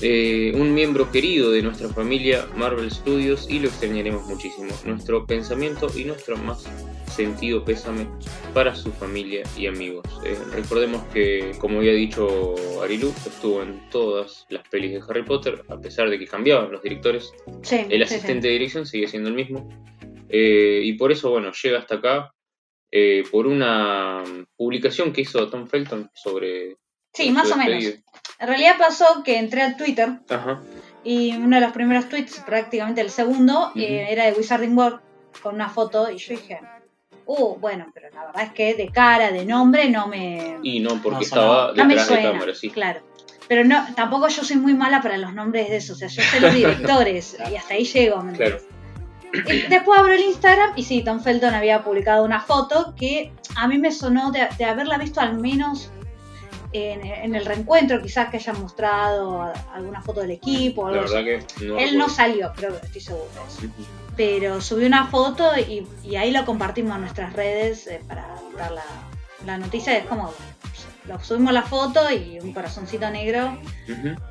Eh, un miembro querido de nuestra familia Marvel Studios y lo extrañaremos muchísimo. Nuestro pensamiento y nuestro más sentido pésame para su familia y amigos. Eh, recordemos que, como había dicho Arilu, estuvo en todas las pelis de Harry Potter, a pesar de que cambiaban los directores. Sí, El asistente sí. de dirección sigue siendo el mismo. Eh, y por eso, bueno, llega hasta acá por una publicación que hizo Tom Felton sobre. Sí, más o menos. En realidad pasó que entré al Twitter Ajá. y uno de los primeros tweets, prácticamente el segundo, eh, era de Wizarding World con una foto y yo dije, uh, bueno, pero la verdad es que de cara, de nombre, no me, Y no, porque No estaba no me detrás de suena. cámara, sí. Claro. Pero no, tampoco yo soy muy mala para los nombres de eso, o sea, yo sé los <laughs> directores y hasta ahí llego, ¿me Claro. Y después abro el Instagram y sí, Tom Felton había publicado una foto que a mí me sonó de, de haberla visto al menos en, en el reencuentro, quizás que hayan mostrado alguna foto del equipo La así. verdad que no. Él no salió, creo que estoy seguro. Pero subió una foto y, y ahí lo compartimos en nuestras redes eh, para dar la, la noticia. Es como, lo subimos la foto y un corazoncito negro.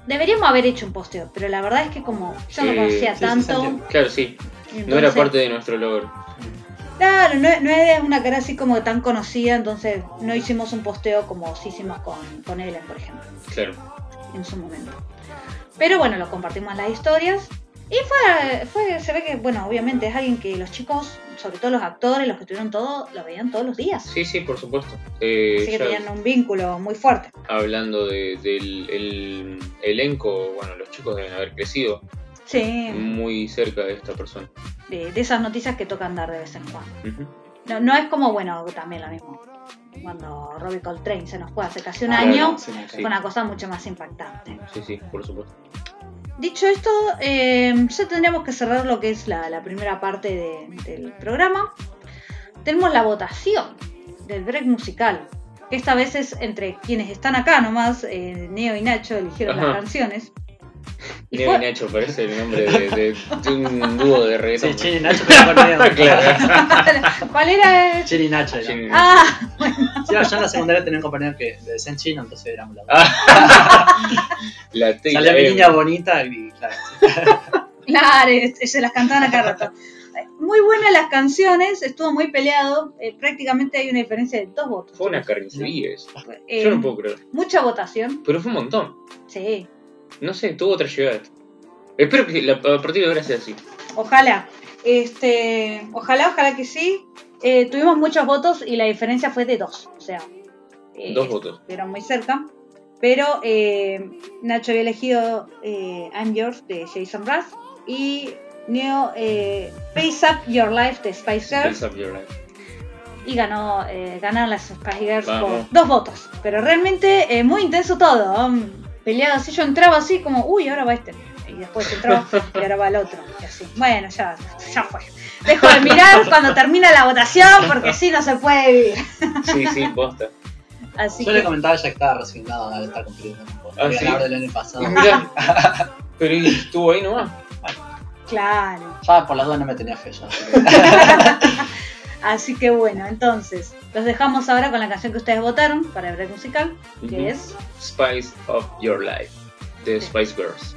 Deberíamos haber hecho un posteo, pero la verdad es que como yo no Eh, conocía sí, tanto. Claro, sí. No era parte de nuestro logro. Claro, no, no es una cara así como tan conocida, entonces no hicimos un posteo como sí hicimos con, con Ellen, por ejemplo, Claro. en su momento. Pero bueno, lo compartimos en las historias. Y fue, fue, se ve que, bueno, obviamente es alguien que los chicos, sobre todo los actores, los que estuvieron todo, lo veían todos los días. Sí, sí, por supuesto. Eh, Así que tenían un vínculo muy fuerte. hablando de- del el elenco, bueno, los chicos deben haber crecido Sí, muy cerca de esta persona. de, de esas noticias que tocan dar de vez en cuando. No, no es como, bueno, también lo mismo. Cuando Robbie Coltrane se nos fue hace casi un Ah, año, no, sí, fue una cosa mucho más impactante. Sí, sí, por supuesto. Dicho esto, eh, ya tendríamos que cerrar lo que es la, la primera parte de- del programa. Tenemos la votación del break musical. Que esta vez es entre quienes están acá nomás, eh, Neo y Nacho eligieron Ajá. las canciones. Neo y Nacho parece el nombre de, de- de un dúo de reggaetón. Sí, Chin y Nacho, pero con. <laughs> Claro. ¿Cuál era? Chin y Nacho. era. Chin- Ah, Sí, yo en la secundaria tenía un compañero que le decían chino, entonces éramos <laughs> la La Salía la mi niña bonita y claro. se las cantaban a cada rato. Muy buenas las canciones, estuvo muy peleado. eh, prácticamente hay una diferencia de dos votos. Fue una carnicería eso. Eh, Yo no puedo creer. Mucha votación, Pero fue un montón. sí. No sé, tuvo otra llegada. Espero que la- a partir de ahora sea así. Ojalá. Este, ojalá, ojalá que sí. Eh, tuvimos muchos votos y la diferencia fue de dos. O sea, eh, Dos votos. estuvieron muy cerca. Pero eh, Nacho había elegido I'm Yours de Jason Mraz y Neo eh, Pace Up Your Life de Spice Girls Space Up Your Life. y ganó eh, ganaron las Spice Girls Vamos. por dos votos. Pero realmente muy intenso todo. Peleado así, yo entraba así como, uy, ahora va este. Y después entró y ahora va el otro. Y así. Bueno, ya, ya fue. Dejo de mirar <laughs> cuando termina la votación porque si no se puede vivir. Sí, sí, posta. Así Yo le comentaba ya que estaba resignado al estar compitiendo con Ah, ¿sí? ganador del año pasado. Y mirá, <laughs> pero y estuvo ahí nomás. claro. Ya por las dudas no me tenía fe yo. <laughs> así que- bueno, entonces, los dejamos ahora con la canción que ustedes votaron para el break musical, que es Spice of Your Life de Spice Girls.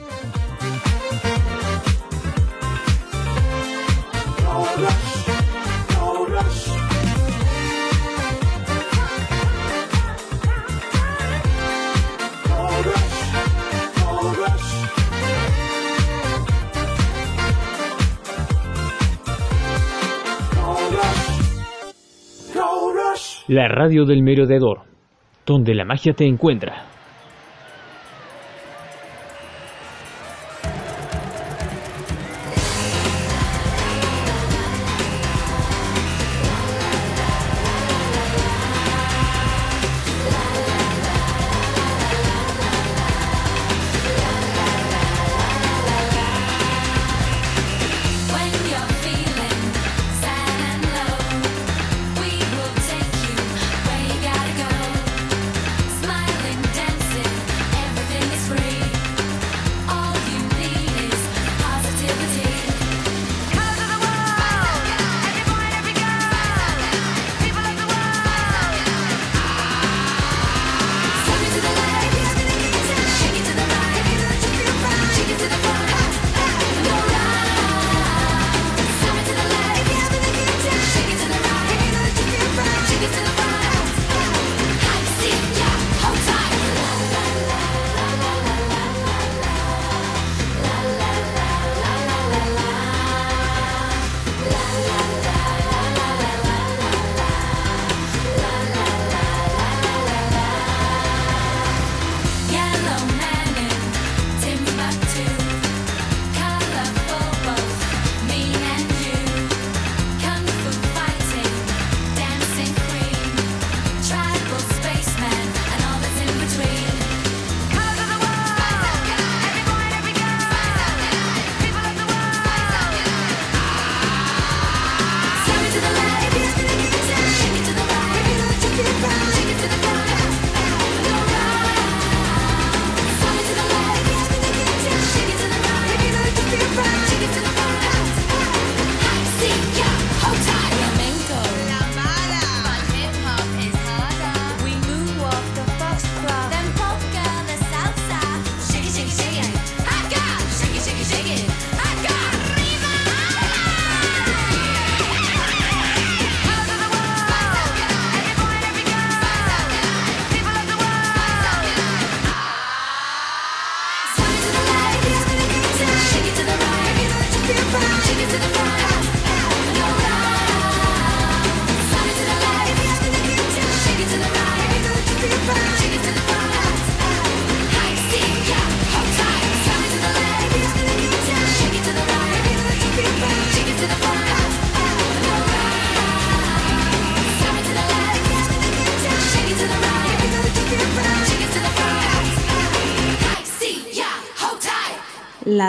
La radio del merodeador, donde la magia te encuentra.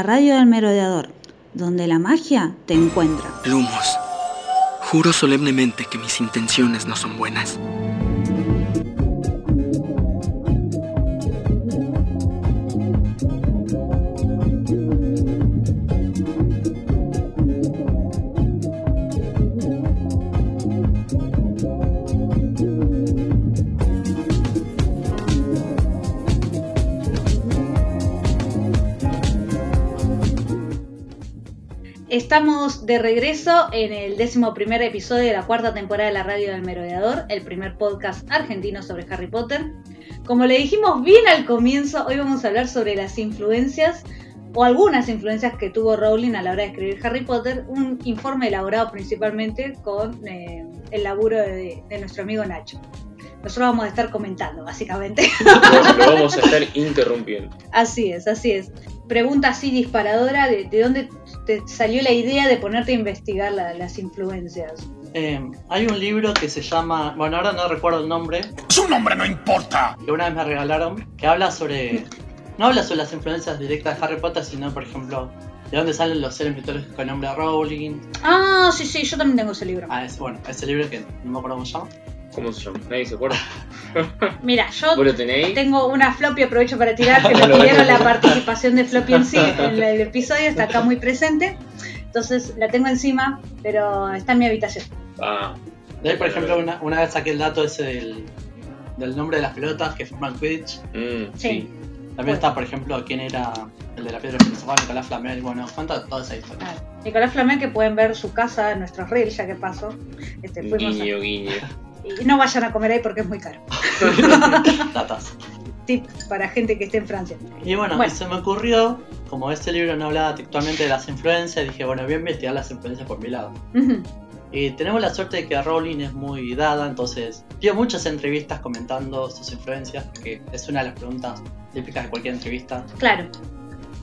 Radio del merodeador, donde la magia te encuentra. Lumos, juro solemnemente que mis intenciones no son buenas. Estamos de regreso en el décimo primer episodio de la cuarta temporada de la Radio del Merodeador, el primer podcast argentino sobre Harry Potter. Como le dijimos bien al comienzo, hoy vamos a hablar sobre las influencias o algunas influencias que tuvo Rowling a la hora de escribir Harry Potter, un informe elaborado principalmente con eh, el laburo de, de nuestro amigo Nacho. Nosotros vamos a estar comentando, básicamente. <laughs> Lo, vamos a estar interrumpiendo. Así es, así es. Pregunta así disparadora, ¿de, de dónde te salió la idea de ponerte a investigar la- las influencias? Eh, hay un libro que se llama, bueno, ahora no recuerdo el nombre, Su nombre no importa. que una vez me regalaron, que habla sobre, no habla sobre las influencias directas de Harry Potter, sino, por ejemplo, de dónde salen los seres mitológicos con nombre de Rowling. Ah, sí, sí, yo también tengo ese libro. Ah, es, bueno, ese libro que no me acuerdo cómo se llama. ¿Cómo se llama? Nadie se acuerda. <laughs> Mira, yo tengo una floppy, aprovecho para tirar, <laughs> que me Lo pidieron la participación de floppy en sí, en el <laughs> episodio, está acá muy presente. Entonces la tengo encima, pero está en mi habitación. Ah, De ahí, por ejemplo, una, una vez saqué el dato ese del, del nombre de las pelotas que forman Quidditch. mm, Sí. sí. También está, por ejemplo, quién era el de la piedra filosofal, Nicolás Flamel. Bueno, cuenta toda esa historia. Ah, Nicolás Flamel, que pueden ver su casa en nuestros reels, ya que paso. Este, fuimos a- Guiño, guiño. Y no vayan a comer ahí porque es muy caro. <laughs> Tip para gente que esté en Francia. Y bueno, Bueno. y se me ocurrió, como este libro no hablaba textualmente de las influencias, dije, bueno, voy a investigar las influencias por mi lado. Y tenemos la suerte de que Rowling es muy dada, entonces dio muchas entrevistas comentando sus influencias, que es una de las preguntas típicas de cualquier entrevista. Claro.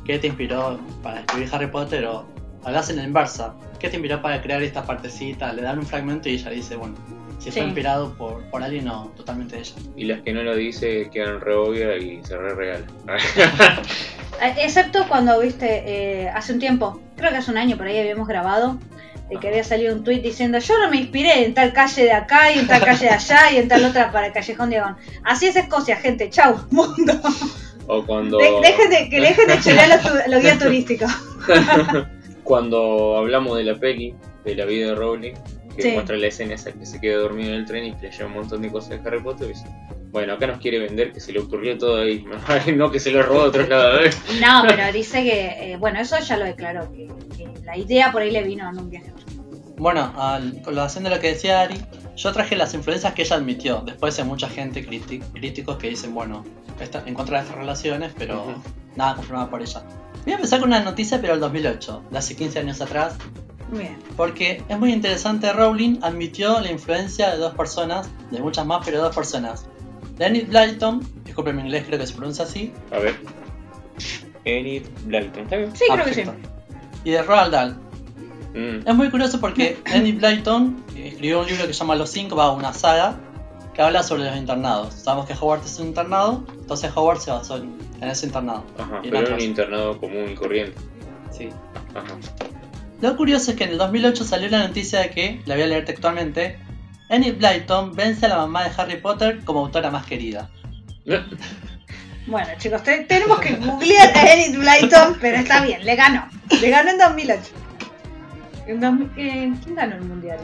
¿Qué te inspiró para escribir Harry Potter? O hablas en la inversa. ¿Qué te inspiró para crear esta partecita? Le dan un fragmento y ella dice, bueno, si fue Sí. inspirado por, por alguien o totalmente ella. Y las que no lo dice quedan re obvias y se re regalan. <laughs> Eh, Excepto cuando, viste, eh, hace un tiempo, creo que hace un año por ahí habíamos grabado, de que había salido un tweet diciendo yo no me inspiré en tal calle de acá y en tal calle de allá y en tal otra para el Callejón Diagon. Así es Escocia, gente, chau, <laughs> mundo. o cuando. De- dejen de, que dejen de <laughs> chorear los, tu- los guías turísticos. Cuando hablamos de la peli, de la vida de Rowling, que Sí. muestra la escena esa que se queda dormido en el tren y que le lleva un montón de cosas de Harry Potter, y dice, bueno, acá nos quiere vender que se le ocurrió todo ahí, no <laughs> que se lo robó a otros lados. No, pero dice que, eh, bueno, eso ya lo declaró, que, que la idea por ahí le vino en un viaje. Bueno, al, con relación de lo que decía Ari, yo traje las influencias que ella admitió. Después hay mucha gente, críticos, que dicen, bueno, en contra de estas relaciones, pero Ujú. nada confirmado por ella. Voy a empezar con una noticia, pero el 2008, de hace 15 años atrás, Bien. porque es muy interesante. Rowling admitió la influencia de dos personas, de muchas más, pero dos personas. De Enid Blyton, disculpen mi inglés, creo que se pronuncia así. A ver. Enid Blyton, ¿está bien? Sí, creo que sí. Y de Roald Dahl. Mm, Es muy curioso porque <laughs> Enid Blyton escribió un libro que se llama Los Cinco, va una saga, que habla sobre los internados. Sabemos que Hogwarts es un internado, entonces Hogwarts se basó en, ese internado. Ajá, pero era un internado común y corriente. Sí. Ajá. Lo curioso es que en el 2008 salió la noticia de que, la voy a leer textualmente, Enid Blyton vence a la mamá de Harry Potter como autora más querida. <laughs> Bueno, chicos, te- tenemos que googlear a Enid Blyton, pero está bien, le ganó. Le ganó en 2008. En 2000 ¿Quién ganó el mundial?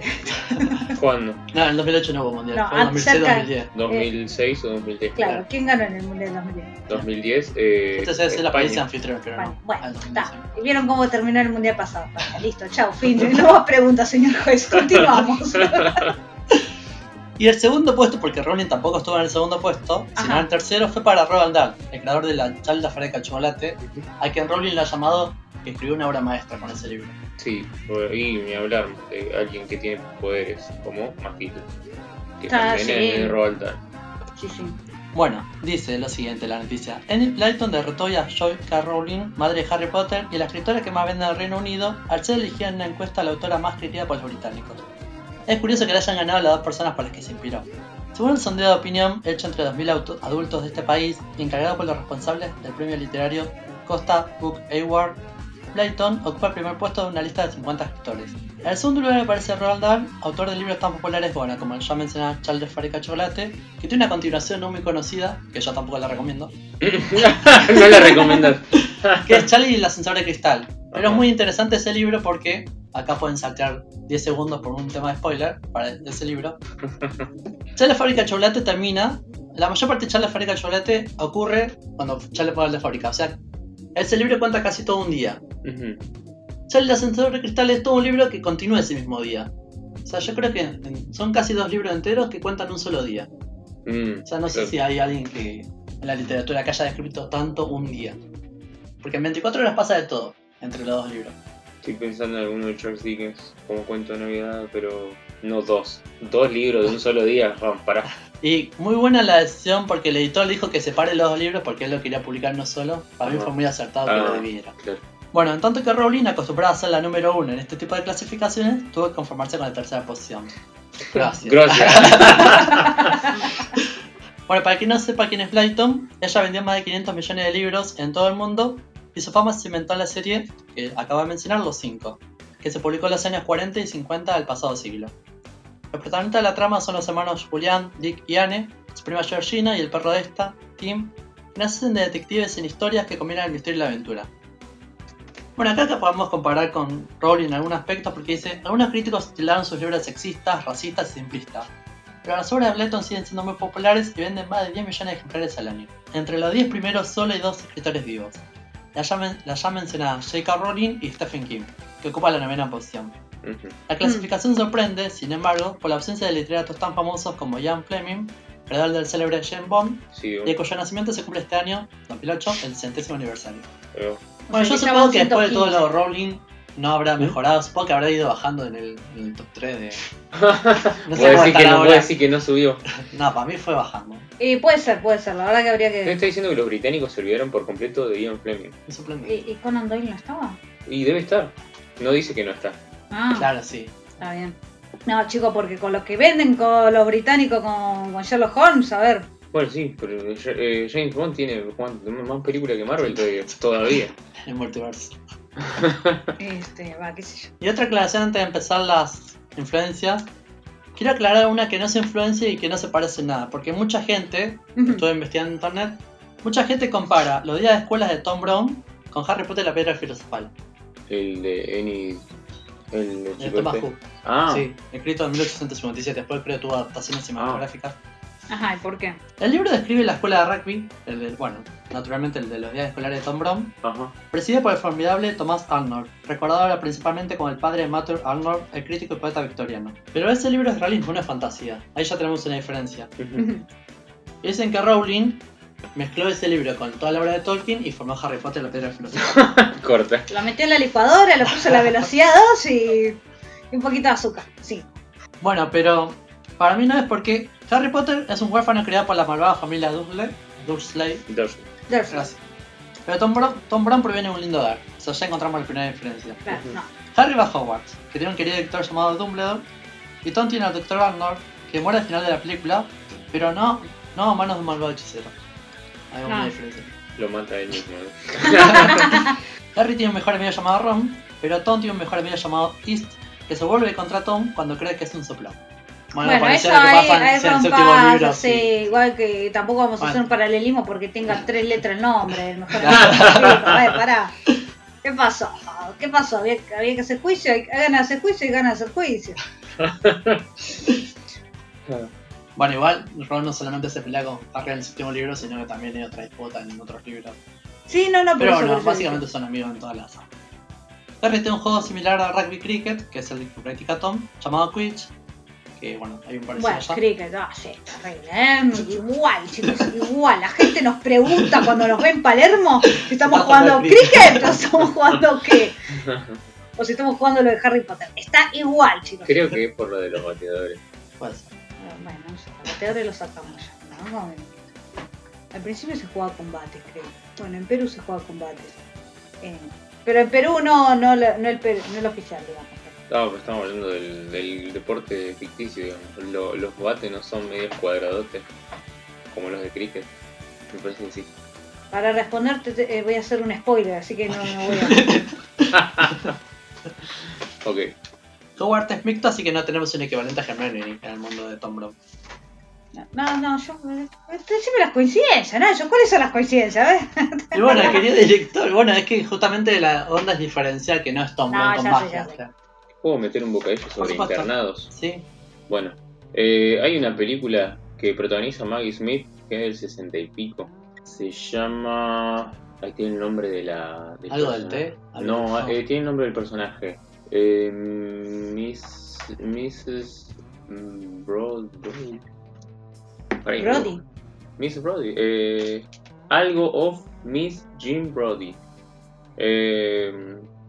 <laughs> ¿Cuándo? No, en el 2008 no hubo mundial, No, fue en ah, cerca. 2006-2010. ¿2006 o 2010? Claro, ¿quién ganó en el mundial 2010? 2010. Eh, Este es el país España. anfitrión, pero Bueno, no. bueno, Ah, 2010. está. ¿Y vieron cómo terminó el mundial pasado? Bueno, listo, chao, fin. No más preguntas, señor juez. Continuamos. <laughs> Y el segundo puesto, porque Rowling tampoco estuvo en el segundo puesto, sino en el tercero, fue para Roald Dahl, el creador de la charla fresca de chocolate, a quien Rowling le ha llamado que escribió una obra maestra con ese libro. Sí, por ahí ni hablar de alguien que tiene poderes como Magito. Que Ah, también sí. es Roald Dahl. Sí, sí. Bueno, dice lo siguiente la noticia. Enid Blyton derrotó a Joy K. Rowling, madre de Harry Potter y la escritora que más vende en el Reino Unido, al ser elegida en una encuesta la autora más querida por los británicos. Es curioso que le hayan ganado las dos personas por las que se inspiró. Según el sondeo de opinión hecho entre 2.000 auto- adultos de este país y encargado por los responsables del premio literario Costa Book Award, Blyton ocupa el primer puesto de una lista de 50 escritores. En el segundo lugar aparece Roald Dahl, autor de libros tan populares bueno, como el ya mencionado Charles de Fábrica de Chocolate, que tiene una continuación no muy conocida, que yo tampoco la recomiendo, <laughs> no la recomiendas. <laughs> que es Charlie y el ascensor de cristal. Pero es muy interesante ese libro porque acá pueden saltear 10 segundos por un tema de spoiler para ese libro. <laughs> Fábrica de Chocolate termina. La mayor parte de Fábrica de Chocolate ocurre cuando Charlie fue al de fábrica. O sea, ese libro cuenta casi todo un día. Charlie el ascensor de cristal es todo un libro que continúa ese mismo día. O sea, yo creo que son casi dos libros enteros que cuentan un solo día. Mm, O sea, no sé si hay alguien que en la literatura que haya descrito tanto un día. Porque en 24 horas pasa de todo entre los dos libros. Estoy pensando en alguno de Charles Dickens como cuento de Navidad, pero no dos. Dos libros de un solo día. <laughs> Vamos, pará. Y muy buena la decisión porque el editor dijo que separe los dos libros porque él lo quería publicar no solo. Para mí Ajá. fue muy acertado que Ah, lo dividiera. claro. Bueno, en tanto que Rowling, acostumbrada a ser la número uno en este tipo de clasificaciones, tuvo que conformarse con la tercera posición. Gracias. Gracias. <laughs> Bueno, para quien no sepa quién es Blyton, ella vendió más de 500 millones de libros en todo el mundo y su fama se cimentó en la serie que acabo de mencionar, Los Cinco, que se publicó en los años 40 y 50 del pasado siglo. Los protagonistas de la trama son los hermanos Julian, Dick y Anne, su prima Georgina y el perro de esta, Tim, que nacen de detectives en historias que combinan el misterio y la aventura. Bueno, acá te podemos comparar con Rowling en algún aspecto porque dice, algunos críticos titularon sus libros sexistas, racistas y simplistas. Pero las obras de Bletton siguen siendo muy populares y venden más de 10 millones de ejemplares al año. Entre los 10 primeros solo hay dos escritores vivos. La ya, men- la ya mencionada J.K. Rowling y Stephen King, que ocupa la novena posición. Ujú. La clasificación sorprende, sin embargo, por la ausencia de literatos tan famosos como Ian Fleming, creador del célebre James Bond, Sí, y de cuyo nacimiento se cumple este año, 2008, el centésimo aniversario. Bueno, O yo supongo que después de todo 115. lo de Rowling no habrá mejorado, supongo que habrá ido bajando en el, en el top 3 de... <laughs> No sé decir cómo que estará no, voy a ahora. decir que no subió. <laughs> No, para mí fue bajando. Y puede ser, puede ser. La verdad que habría Me que. está diciendo que los británicos se olvidaron por completo de Ian Fleming. ¿Y, y Conan Doyle no estaba? Y debe estar. No dice que no está. Ah, Claro, sí. está bien. No, chico, porque con lo que venden con los británicos con, con Sherlock Holmes, a ver. Bueno, sí, pero eh, James Bond tiene más películas que Marvel todavía. todavía. <laughs> El multiverso. <laughs> Este, va, qué sé yo. Y otra aclaración antes de empezar las influencias. Quiero aclarar una que no se influencia y que no se parece en nada. Porque mucha gente, estuve investigando en internet, mucha gente compara los días de escuelas de Tom Brown con Harry Potter y la piedra filosofal. El de Annie. El de De chico Thomas. Hook. Ah, Sí, escrito en 1857. Después creo que tuvo adaptaciones cinematográficas. Ajá, ¿y por qué? El libro describe la escuela de rugby, el del, bueno, naturalmente el de los días escolares de Tom Brown, ajá. presidida por el formidable Thomas Arnold, recordado ahora principalmente como el padre de Matthew Arnold, el crítico y poeta victoriano. Pero ese libro es realismo, no es fantasía. Ahí ya tenemos una diferencia. Y dicen que Rowling mezcló ese libro con toda la obra de Tolkien y formó Harry Potter y la piedra filosofal. <laughs> Corta. Lo metí en la licuadora, lo puse a la velocidad 2 y, y un poquito de azúcar. Sí. bueno, pero para mí no es porque Harry Potter es un huérfano criado por la malvada familia Dursley. Dursley. Dursley. Dursley. Gracias. Pero Tom Brown, Tom Brown proviene de un lindo hogar. O sea, ya encontramos la primera diferencia. Claro, no. Harry va a Hogwarts, que tiene un querido doctor llamado Dumbledore, y Tom tiene al Dr. Arnold, que muere al final de la película, pero no, no a manos de un malvado hechicero. Hay una diferencia. Lo mata él mismo. ¿no? <laughs> Harry tiene un mejor amigo llamado Ron, pero Tom tiene un mejor amigo llamado East, que se vuelve contra Tom cuando cree que es un soplón. Bueno, Bueno, eso séptimo rompas, libro, sí, igual que tampoco vamos a hacer un paralelismo porque tenga <laughs> tres letras el nombre, el mejor <laughs> a ver, pará. ¿Qué pasó? ¿Qué pasó? Había, había que hacer juicio, hay hay ganas de hacer juicio y ganas de hacer juicio. <laughs> Bueno, igual Ron no solamente se pelea con Harry en el séptimo libro, sino que también hay otra disputa en otros libros. Sí, no, no, Pero eso, bueno, básicamente son amigos en todas las. Harry tiene un juego similar a Rugby Cricket, que es el que practica Tom, llamado Quidditch, que bueno, hay un parecido Bueno, allá. cricket, ah, sí, terrible, ¿eh? Igual, chicos, igual. La gente nos pregunta cuando nos ve en Palermo si estamos jugando cricket. o estamos jugando qué. <laughs> O si estamos jugando lo de Harry Potter. Está igual, chicos. Creo que es por lo de los bateadores. Puede ser. Bueno, no sé, los bateadores lo sacamos ya. ¿no? Bueno, Al principio se jugaba combates, creo. Bueno, en Perú se juega combates. Eh, pero en Perú no, no, no, el, Perú- no el oficial, digamos. No, pero estamos hablando del, del deporte ficticio, digamos. Lo- los bates no son medios cuadradotes como los de cricket. Me parece que sí. Para responderte te- eh, voy a hacer un spoiler, así que no, no voy a... <laughs> ok. Howard es mixto, así que no tenemos un equivalente a Hermione en el mundo de Tom Brown. No, no, yo. Decime las coincidencias, ¿no? Yo, ¿Cuáles son las coincidencias? ¿ves? Y bueno, querido director, bueno, es que justamente la onda es diferencial que no es Tom No, Brown con ya sé, magia. ya sé. o sea, ¿Puedo meter un bocadillo sobre internados? Sí, Bueno, eh, hay una película que protagoniza Maggie Smith, que es del 60 y pico. Se llama. Ahí tiene el nombre de la. del ¿Algo del té? ¿Algo No, eh, tiene el nombre del personaje. Eh, Miss. Mrs. Brody. Ahí, Brody. Miss Brody. Eh, algo of Miss Jim Brody. Eh,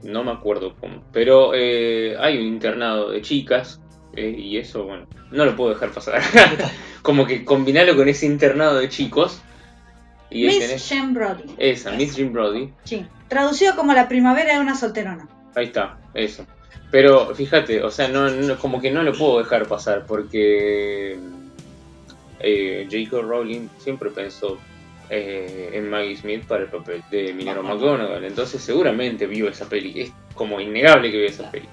no me acuerdo cómo. Pero eh, hay un internado de chicas. eh, y eso, bueno, no lo puedo dejar pasar. <laughs> Como que combinarlo con ese internado de chicos. Y Miss Jen Brody. esa, Miss Jim Brody. Sí. Traducido como la primavera de una solterona. Ahí está, eso. Pero fíjate, o sea, no, no- como que no lo puedo dejar pasar porque eh, J.K. Rowling siempre pensó eh, en Maggie Smith para el papel de Minero Ajá. McGonagall. Entonces seguramente vio esa peli. Es como innegable que vio esa peli.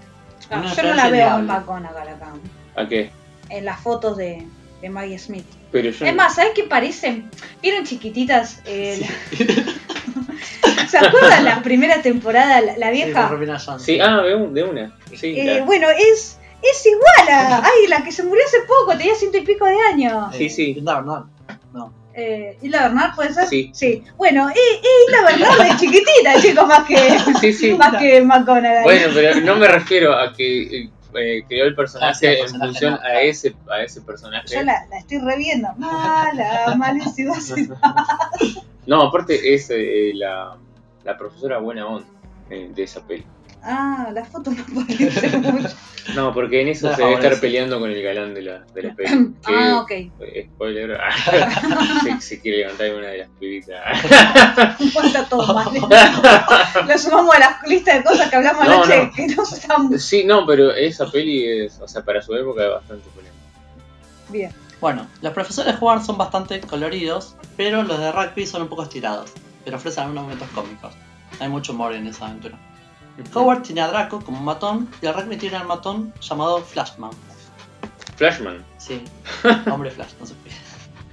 Ah, yo no la veo en. McGonagall acá. ¿A qué? En las fotos de, de Maggie Smith. Pero yo Es más, ¿sabes qué parecen? ¿Vieron chiquititas? Eh, <laughs> ¿Se acuerdan la primera temporada, la, la sí, vieja? Johnson. Sí, ah, de, un- de una. Sí, Eh, la- bueno, es, es igual a ay, la que se murió hace poco, tenía ciento y pico de años. Sí, sí. No, no. Eh, ¿Isla Bernard puede ser? Sí. Bueno, y, y Isla Bernard es chiquitita, <laughs> chicos, más que, <laughs> sí, sí. más que McGonagall. Bueno, pero no me refiero a que eh, creó el Ah, sí, personaje el en personaje función no, a ese, a ese personaje. Yo la, la estoy reviendo. Mala, <laughs> malísima. No, aparte es eh, la, la profesora buena onda eh, de esa peli. Ah, la foto no <laughs> parece mucho. <laughs> No, porque en eso No, se debe estar peleando con el galán de la, de la <laughs> peli. Ah, ok. eh, spoiler, se, se quiere levantar una de las pibitas. Está todo mal. Lo sumamos a la lista de cosas que hablamos No, anoche no. que no están Sí, no, pero esa peli es, o sea, para su época es bastante polémica. bien. Bueno, los profesores Howard son bastante coloridos, pero los de rugby son un poco estirados, pero ofrecen algunos momentos cómicos. Hay mucho humor en esa aventura. Howard tiene a Draco como un matón y el rugby tiene al matón llamado Flashman. Flashman. Sí, <laughs> hombre Flash, no se puede.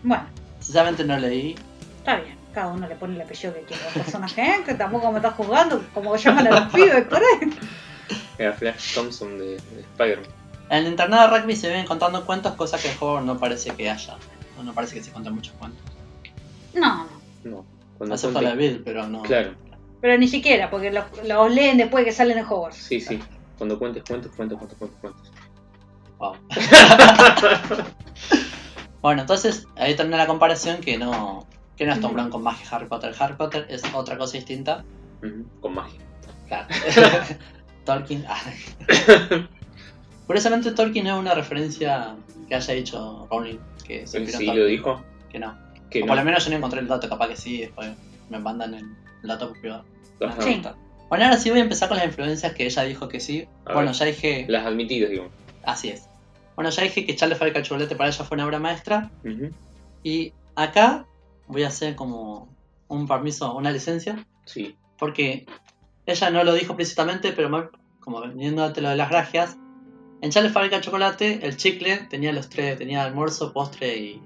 Bueno, Sinceramente no leí. está bien. Cada uno le pone el apellido que quiere al personaje, ¿eh? que tampoco me está juzgando como llaman a los pibes, por ahí. Era Flash Thompson de, de Spider-Man. En el internado de rugby se ven contando cuentos, cosa que en Howard no parece que haya. No, no parece que se cuenten muchos cuentos. No, no. No, cuando Hace cuente- falta Bill, pero no. Claro, Pero ni siquiera, porque los, los leen después que salen de Hogwarts. sí, sí. Cuando cuentes cuentos, cuentos, cuentos, cuentos, cuentos. Wow. <laughs> bueno, entonces ahí termina la comparación que no, que no es Tom Brown con magia Harry Potter. Harry Potter es otra cosa distinta. Con magia. Claro. <laughs> <laughs> Tolkien. ah. Curiosamente Tolkien es una referencia que haya dicho Rowling. Que se en sí Tolkien. lo dijo. Que no. Que O no. por lo menos yo no encontré el dato, capaz que sí, después me mandan el privado. Ajá. Sí. Bueno, ahora sí voy a empezar con las influencias que ella dijo que sí. A bueno, ver. ya dije. Las admitidas, digo. Así es. Bueno, ya dije que Charles Fábrica el Chocolate para ella fue una obra maestra. Ujú, Y acá voy a hacer como un permiso, una licencia. Sí. Porque ella no lo dijo explícitamente, pero como vendiéndote lo de las gracias. En Charles Fábrica de Chocolate, el chicle tenía los tres, tenía almuerzo, postre y.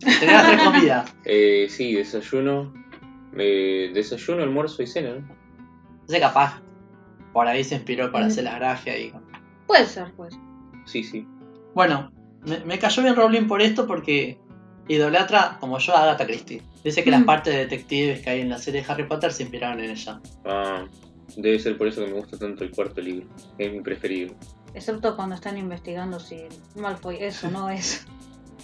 Tenía las <laughs> tres comidas. Eh, sí, desayuno. Eh, desayuno, almuerzo y cena, ¿no? Entonces capaz por ahí se inspiró para Mm. hacer las gracias y. Puede ser, pues. Sí, sí. Bueno, me, me cayó bien Rowling por esto porque idolatra, como yo, a Agatha Christie. Dice que las Mm. partes de detectives que hay en la serie de Harry Potter se inspiraron en ella. Ah, debe ser por eso que me gusta tanto el cuarto libro. Es mi preferido. Excepto cuando están investigando si Malfoy eso no es. <laughs>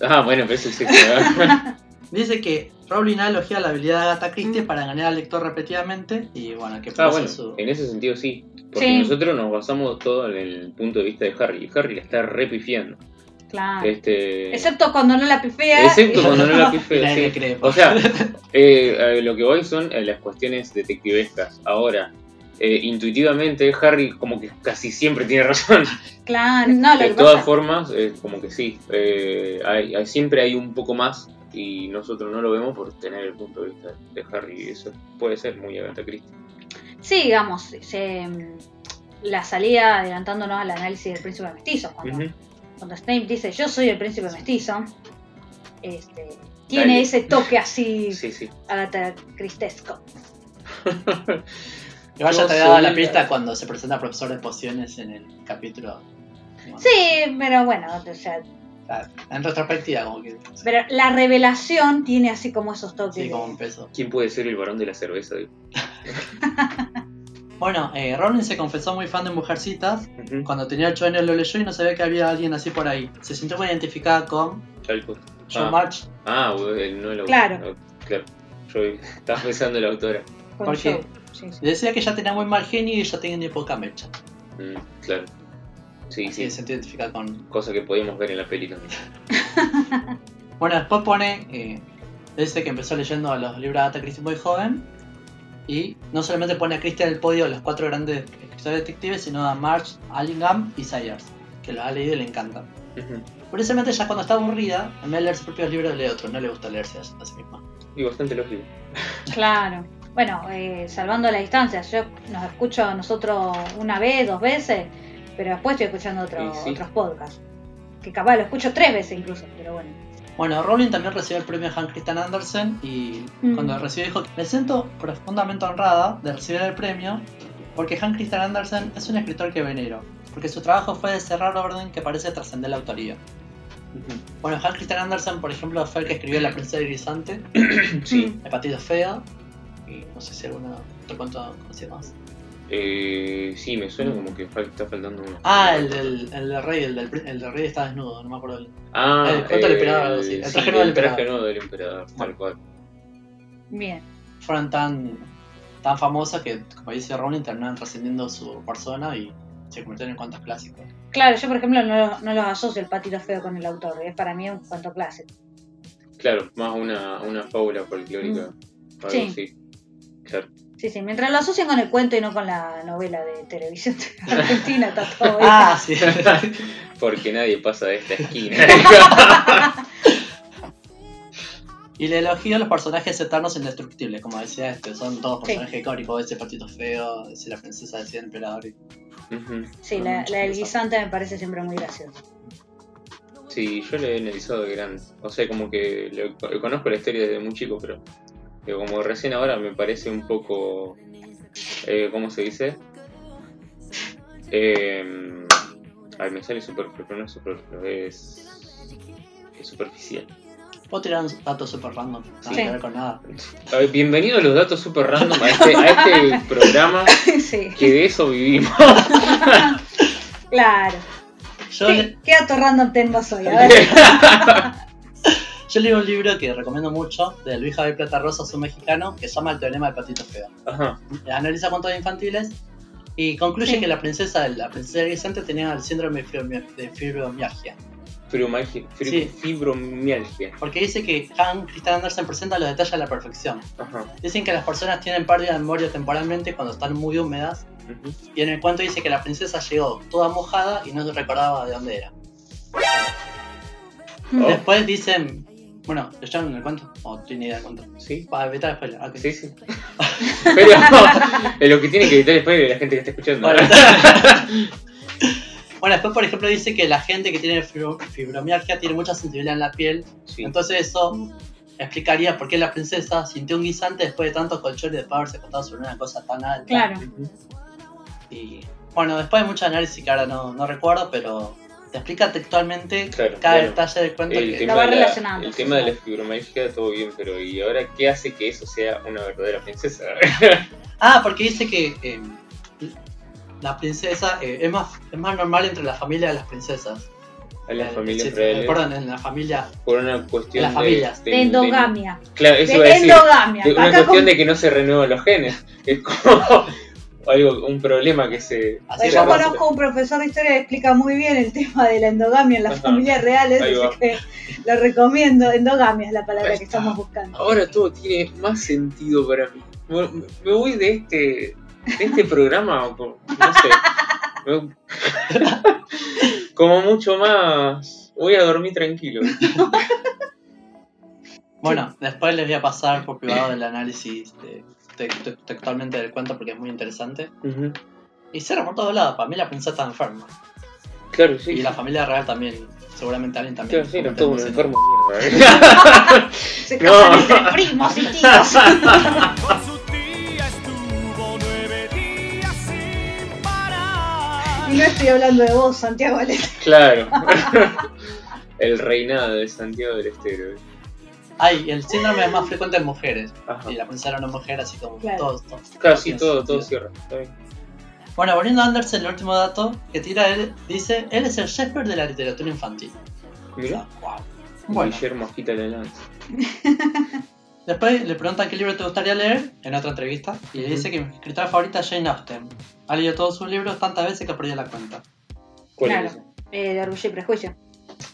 Ah, bueno, pero eso es eso, ¿verdad? <laughs> <laughs> Dice que Rowling ha elogiado la habilidad de Agatha Christie para engañar al lector repetidamente y bueno, que Ah, bueno, su- en ese sentido sí. Porque Sí. nosotros nos basamos todo en el punto de vista de Harry. Y Harry la está repifiando. Claro. Este... Excepto cuando no la pifea. Excepto cuando no la pifea. <laughs> nadie sí. cree, O sea, eh, eh, lo que voy son eh, las cuestiones detectivescas. Ahora, eh, intuitivamente, Harry como que casi siempre tiene razón. <laughs> Claro, no, lo de todas pasa- formas, eh, como que sí. eh, hay, hay- siempre hay un poco más y nosotros no lo vemos por tener el punto de vista de Harry. y Eso puede ser muy Agatha Christie. Sí, digamos, se, la salida adelantándonos al análisis del príncipe mestizo. Cuando, cuando Snape dice yo soy el príncipe mestizo, este, tiene Dale. ese toque así <laughs> Sí, sí. Agatha Cristesco. <laughs> Igual ya te había dado la- pista cuando se presenta profesor de pociones en el capítulo. Sí, pero bueno, o sea, En retrospectiva, como que. pero la revelación tiene así como esos toques. Sí, como un peso. ¿Quién puede ser el varón de la cerveza? <laughs> Bueno, eh, Rowling se confesó muy fan de Mujercitas. Ujú. Cuando tenía 8 años lo leyó y no sabía que había alguien así por ahí. Se sintió muy identificada con Chalcos. John Ah. March. Ah, no el autor. Claro. Yo estaba pensando en la autora. con ¿Por qué? Joe. Sí, sí. Decía que ella tenía muy mal genio y ella tenía poca mecha. Mm, claro. Sí, Así sí. se sintió identificada con. Cosa que podíamos ver en la peli también. <laughs> Bueno, después pone. Eh, dice que empezó leyendo los libros de Agatha Christie muy joven. Y no solamente pone a Christie en el podio de los cuatro grandes escritores detectives, sino a March, Allingham y Sayers, que los ha leído y le encantan. Ujú. Curiosamente, ya cuando está aburrida, en vez de leer sus propios libros, lee otros. No le gusta leerse a a sí misma. Y bastante lógico. <laughs> Claro. Bueno, eh, salvando las distancias, yo nos escucho a nosotros una vez, dos veces, pero después estoy escuchando otro- sí. otros podcasts. Que capaz lo escucho tres veces incluso, pero bueno. Bueno, Rowling también recibió el premio Hans Christian Andersen y Mm. cuando recibió dijo me siento profundamente honrada de recibir el premio porque Hans Christian Andersen es un escritor que venero, porque su trabajo fue de cerrar orden que parece trascender la autoría. Bueno, Hans Christian Andersen, por ejemplo, fue el que escribió La princesa grisante, Sí. <clears throat> Hepatitis Fea y no sé si alguna otro cuento conocía más. Eh, sí, me suena como que fal- está faltando uno. Ah, el del, el del rey, el del, el del rey está desnudo, no me acuerdo. el- Ah, el cuento del emperador, algo así. El sí, traje nuevo del el traje emperador. nuevo del emperador, tal cual. Bien. fueron tan, tan famosas que, como dice Rowling, terminaron trascendiendo su persona y se convirtieron en cuentos clásicos. Claro, yo por ejemplo no, no los asocio el patito feo con el autor, es para mí un cuento clásico. Claro, más una, una fábula folclórica. Algo Sí. así. Claro. Sí, sí, mientras lo asocian con el cuento y no con la novela de televisión de <laughs> Argentina, está todo bien. Ah, sí. <laughs> Porque nadie pasa de esta esquina. y le elogió a los personajes eternos e indestructibles, como decía este. Son todos Sí. personajes icónicos, ese patito feo, ese la princesa, decía el emperador. y-. Sí, la, la del guisante me parece siempre muy graciosa. Sí, yo lo he analizado de grande. O sea, como que lo- conozco la historia desde muy chico, pero pero como recién ahora me parece un poco... Eh, ¿Cómo se dice? Eh, ay, me sale superfluo, pero no es superfluo, es... es superficial. Puedo tirar un dato super random, nada Sí. que ver con nada. A ver, bienvenido a los datos super random a este, a este programa <laughs> sí, que de eso vivimos. <laughs> claro. Yo, ¿Qué, le- qué dato random tengo hoy? A ver. <laughs> yo leí un libro que recomiendo mucho, de Luis Javier Plata Rosa, un mexicano, que se llama El teorema del patito feo. Ajá. analiza cuentos infantiles y concluye Sí. que la princesa, la princesa Grisante tenía el síndrome de fibromi- de fibromialgia. Fibromialgia. fibro- Sí. Fibromialgia. Porque dice que Han Christian Andersen presenta los detalles a la perfección. Ajá. Dicen que las personas tienen pérdida de memoria temporalmente cuando están muy húmedas. Y en el cuento dice que la princesa llegó toda mojada y no se recordaba de dónde era. Oh. Después dicen. Bueno, ¿leyeron el cuento? ¿O tiene idea del cuento? Sí. Para evitar spoiler. ok. Sí, sí. <laughs> Pero es lo que tiene que evitar después de la gente que está escuchando. Bueno, <laughs> Bueno, después, por ejemplo, dice que la gente que tiene fibro- fibromialgia tiene mucha sensibilidad en la piel. Sí. Entonces, eso explicaría por qué la princesa sintió un guisante después de tantos colchones de haberse acostado sobre una cosa tan alta. Claro. Y bueno, después hay mucho análisis que ahora no, no recuerdo, pero te explica textualmente Claro, cada bueno. detalle del cuento. El que- tema, va de la, relacionando, el tema de la fibromialgia, todo bien, pero ¿y ahora qué hace que eso sea una verdadera princesa? <laughs> Ah, porque dice que eh, la princesa eh, es, más, es más normal entre la familia de las princesas. A las Eh, familias sí, reales, Perdón, en la familia. por una cuestión las familias. De endogamia. claro, eso De decir. endogamia. de una Acá cuestión con- de que no se renuevan los genes. <laughs> Es como algo, un problema que se. Pues yo conozco un profesor de historia que explica muy bien el tema de la endogamia en las Ajá. familias reales, va. así que lo recomiendo. Endogamia es la palabra que estamos buscando. Ahora todo tiene más sentido para mí. Me voy de este, de este programa, no sé. <laughs> como mucho más. Voy a dormir tranquilo. Bueno, después les voy a pasar por privado el análisis de, textualmente del cuento porque es muy interesante. Y cierra por todos lados. Para mí la princesa está enferma. Claro, sí. Y la familia real también. Seguramente alguien también. Claro, sí, todos algún unos enfermos mierda. Se No. casan entre primos y tíos. <laughs> Estuvo. Y no estoy hablando de vos, Santiago Valente. Claro. <laughs> El reinado de Santiago del Estero. Ay, el síndrome es más frecuente en mujeres. Ajá. Y la princesa era una mujer, así como Claro. todos. todos Casi todo, todo sentido. cierra. Está bien. Bueno, volviendo a Andersen, el último dato que tira él, dice, él es el Shakespeare de la literatura infantil. Mira. Wow. Bueno, Guillermo lanza. <laughs> después le preguntan qué libro te gustaría leer en otra entrevista y le dice que mi escritora favorita es Jane Austen. Ha leído todos sus libros tantas veces que perdió la cuenta. ¿Cuál Claro. es? Eh, de orgullo y prejuicio.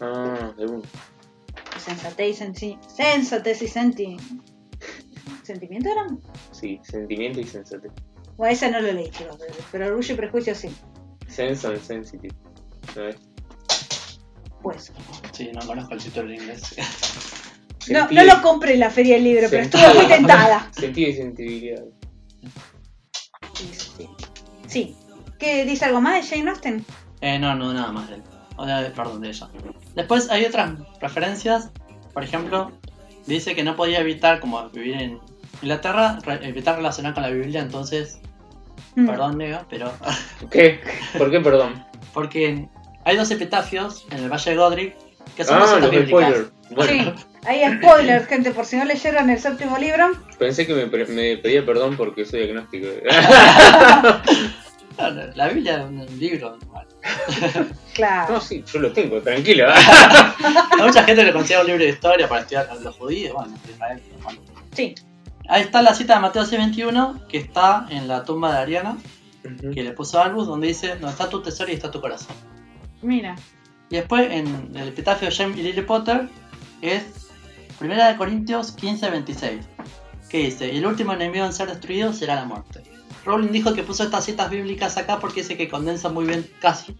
Ah, de uno. Sensatez y sensi... Sensatez y senti... ¿Sentimiento eran? Sí, sentimiento y sensatez. Bueno, ese no lo leí, chicos, pero- pero orgullo y prejuicio sí. Sense and sensitive. ¿Sabes? Pues. Sí, no conozco el título en inglés. No, no lo compré en la feria del libro, pero estuve muy tentada. Sentido y sensibilidad. Sí, sí. Sí. ¿Qué dice algo más de Jane Austen? Eh, no, no, nada más de él. O de- perdón, de ella. Después hay otras referencias. Por ejemplo, dice que no podía evitar, como vivir en Inglaterra, re- evitar relacionar con la Biblia. Entonces, Mm. perdón, nega, pero. <laughs> ¿Qué? ¿Por qué perdón? Porque hay dos epitafios en el Valle de Godric que son Ah, los bíblicas. spoilers. Bueno, Sí, hay spoilers, gente, por si no leyeron el séptimo libro. pensé que me, pre- me pedía perdón porque soy agnóstico. <laughs> La Biblia es un libro. bueno. <laughs> Claro. no, sí, yo lo tengo, tranquilo. <laughs> Hay mucha gente lo considera un libro de historia para estudiar a los judíos. Bueno, Israel, bueno. Sí. Ahí está la cita de Mateo 6:21 que está en la tumba de Ariana, Ujú. que le puso Albus, donde dice: Donde está tu tesoro y está tu corazón. Mira. Y después en el epitafio de James y Lily Potter es Primera de Corintios 15:26, que dice: Y el último enemigo en ser destruido será la muerte. Rowling dijo que puso estas citas bíblicas acá porque dice que condensa muy bien, casi,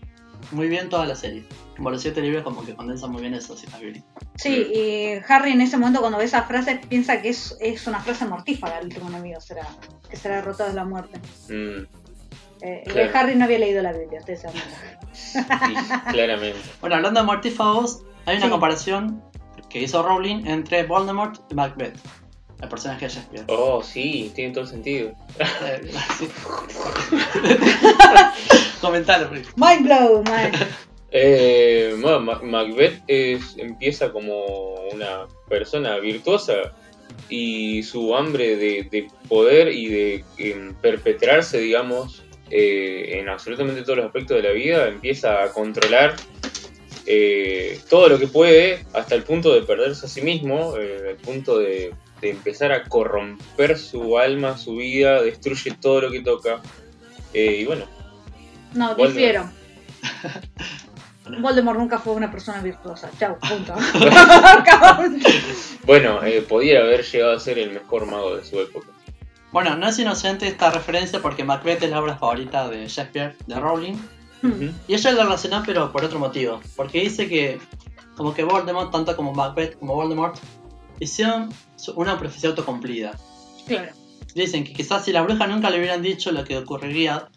muy bien toda la serie. Como los siete libros, como que condensa muy bien esas citas bíblicas. Sí, y Harry en ese momento cuando ve esa frase piensa que es, es una frase mortífaga el último enemigo, será, que será derrotado de la muerte. Mm, Eh, Claro. Harry no había leído la Biblia, ustedes saben. sí, claramente. <laughs> Bueno, hablando de mortífagos, hay una Sí. comparación que hizo Rowling entre Voldemort y Macbeth, el personaje de Shakespeare. Oh, sí, tiene todo el sentido. Eh. <laughs> Comentalo, Rick. Mind blow, man. Eh, bueno, Ma- Macbeth es, empieza como una persona virtuosa y su hambre de, de poder y de em, perpetrarse, digamos, eh, en absolutamente todos los aspectos de la vida, empieza a controlar eh, todo lo que puede hasta el punto de perderse a sí mismo, eh, al punto de, de empezar a corromper su alma, su vida, destruye todo lo que toca. Eh, y bueno, No, difiero. Voldemort nunca fue una persona virtuosa. Chau, punto. <laughs> Bueno, eh, podía haber llegado a ser el mejor mago de su época. Bueno, no es inocente esta referencia porque Macbeth es la obra favorita de Shakespeare, de Rowling. Hmm. Y ella lo relaciona pero por otro motivo. Porque dice que como que Voldemort, tanto como Macbeth como Voldemort, hicieron una profecía autocumplida. Claro. Dicen que quizás si las brujas nunca le hubieran dicho lo que ocurriría,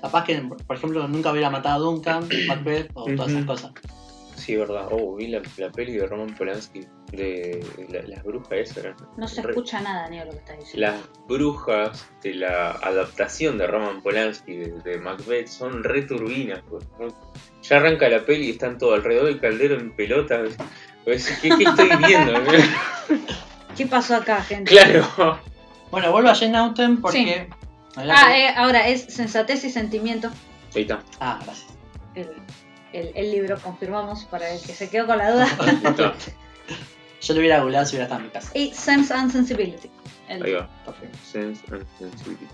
capaz que, por ejemplo, nunca hubiera matado a Duncan, <clears throat> Macbeth o todas esas cosas. Sí, verdad. Oh, vi la, la peli de Roman Polanski de la- las brujas esas. eran No se re- escucha nada, ni lo que está diciendo. Las brujas de la adaptación de Roman Polanski de, de Macbeth son re turbinas. pues, ¿no? Ya arranca la peli y están todo alrededor del caldero en pelotas. Pues, ¿qué, qué estoy viendo? <laughs> ¿Qué pasó acá, gente? claro. Bueno, vuelvo a Jane Austen porque... Ah, eh, ahora es Sensatez y Sentimiento. Ahí está. Ah, gracias. El, el- el libro, confirmamos, para el que se quedó con la duda. <laughs> <laughs> Yo lo hubiera googleado si hubiera estado en mi casa. y Sense and Sensibility. El- Ahí va. Perfecto. Sense and sensibility.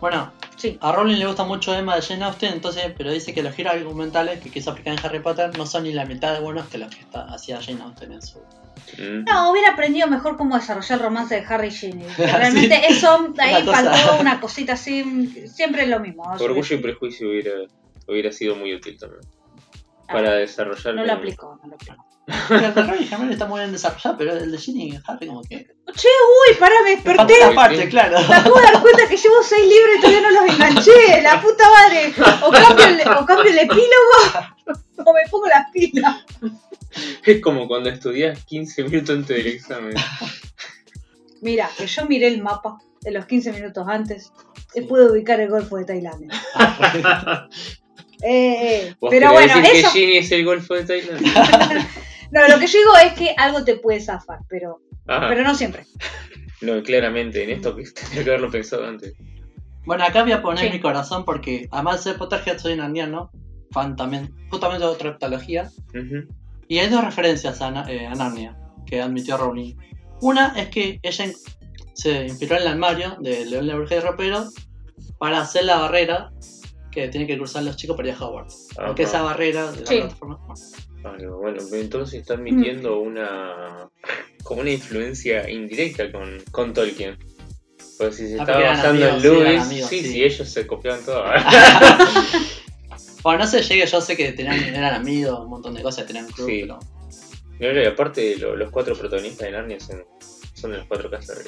Bueno, Sí. a Rowling le gusta mucho Emma de Jane Austen, entonces, pero dice que los giros argumentales que quiso aplicar en Harry Potter no son ni la mitad de buenos que los que está, hacía Jane Austen en su... Mm. No, hubiera aprendido mejor cómo desarrollar el romance de Harry y Ginny. <laughs> Realmente eso, <laughs> ahí Una cosa. faltó una cosita así, siempre es lo mismo. Orgullo y prejuicio hubiera, hubiera sido muy útil también. Ah, Para desarrollar. No lo aplicó, no lo aplicó. El de Ron y Hermione está muy bien desarrollado, pero el de Ginny y Harry como que... Che, uy, pará, me desperté. Falta parte, claro. Me acabo de dar cuenta que llevo seis libros y todavía no los enganché. La puta madre. O cambio el, o cambio el epílogo o me pongo las pilas. <laughs> Es como cuando estudias 15 minutos antes del examen. Mira, que yo miré el mapa de los 15 minutos antes y pude ubicar el Golfo de Tailandia. <laughs> Eh, eh, ¿Vos pero querés bueno, decir eso. que Ginny es el Golfo de Tailandia? <laughs> No, lo que yo digo es que algo te puede zafar, pero, pero no siempre. no, claramente, en esto tenía que haberlo pensado antes. Bueno, acá voy a poner Sí. mi corazón porque además de ser Potterhead soy narniano, fan también, justamente de otra heptalogía. Ujú. Y hay dos referencias a, Na- eh, a Narnia que admitió Rowling. Una es que ella se inspiró en el armario de León la Bruja y el Ropero para hacer la barrera que tienen que cruzar los chicos para ir a Hogwarts. Porque Ajá. esa barrera de la Sí. plataforma. bueno, bueno, entonces está admitiendo una como una influencia indirecta con, con Tolkien. Pues si se Ah, está porque basando amigos, en Lewis, amigos, sí, sí. sí, ellos se copiaban todo. <laughs> <laughs> Bueno, no sé, llegue, yo sé que tenían, eran amigos, un montón de cosas, tenían club, Sí. pero Y aparte, lo- los cuatro protagonistas de Narnia son, son de las cuatro casas.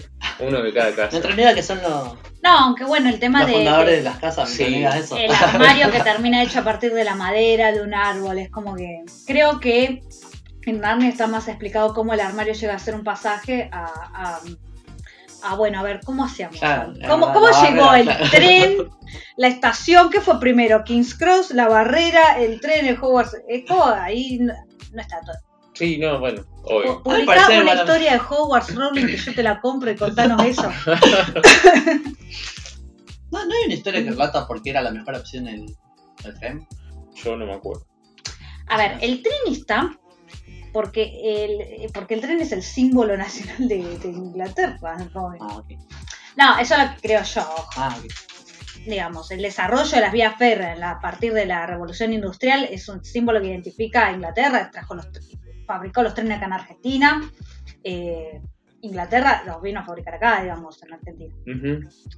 Uno de cada casa. en realidad que son los, No, aunque bueno, el tema los de, fundadores de- de las casas, Sí. eso. el armario que termina hecho a partir de la madera de un árbol, es como que creo que en Narnia está más explicado cómo el armario llega a ser un pasaje a, a, a, bueno, a ver, ¿cómo hacíamos? Claro, ¿Cómo, barrera, llegó el claro. tren, la estación? ¿Qué fue primero? King's Cross, la barrera, el tren, el Hogwarts. Es como ahí no, no está todo. Sí, no, bueno, obvio. Publicá una historia de Hogwarts Rowling que yo te la compro y contanos <laughs> eso. <laughs> No, no hay una historia que relata por qué era la mejor opción el, el tren. Yo no me acuerdo. A ver, el tren está porque el, porque el tren es el símbolo nacional de, de Inglaterra. que- Ah. No, eso lo creo yo. Ah, ok. Digamos, el desarrollo de las vías férreas a partir de la revolución industrial es un símbolo que identifica a Inglaterra. Trajo los, fabricó los trenes acá en Argentina. Eh, Inglaterra los vino a fabricar acá, digamos, en Argentina.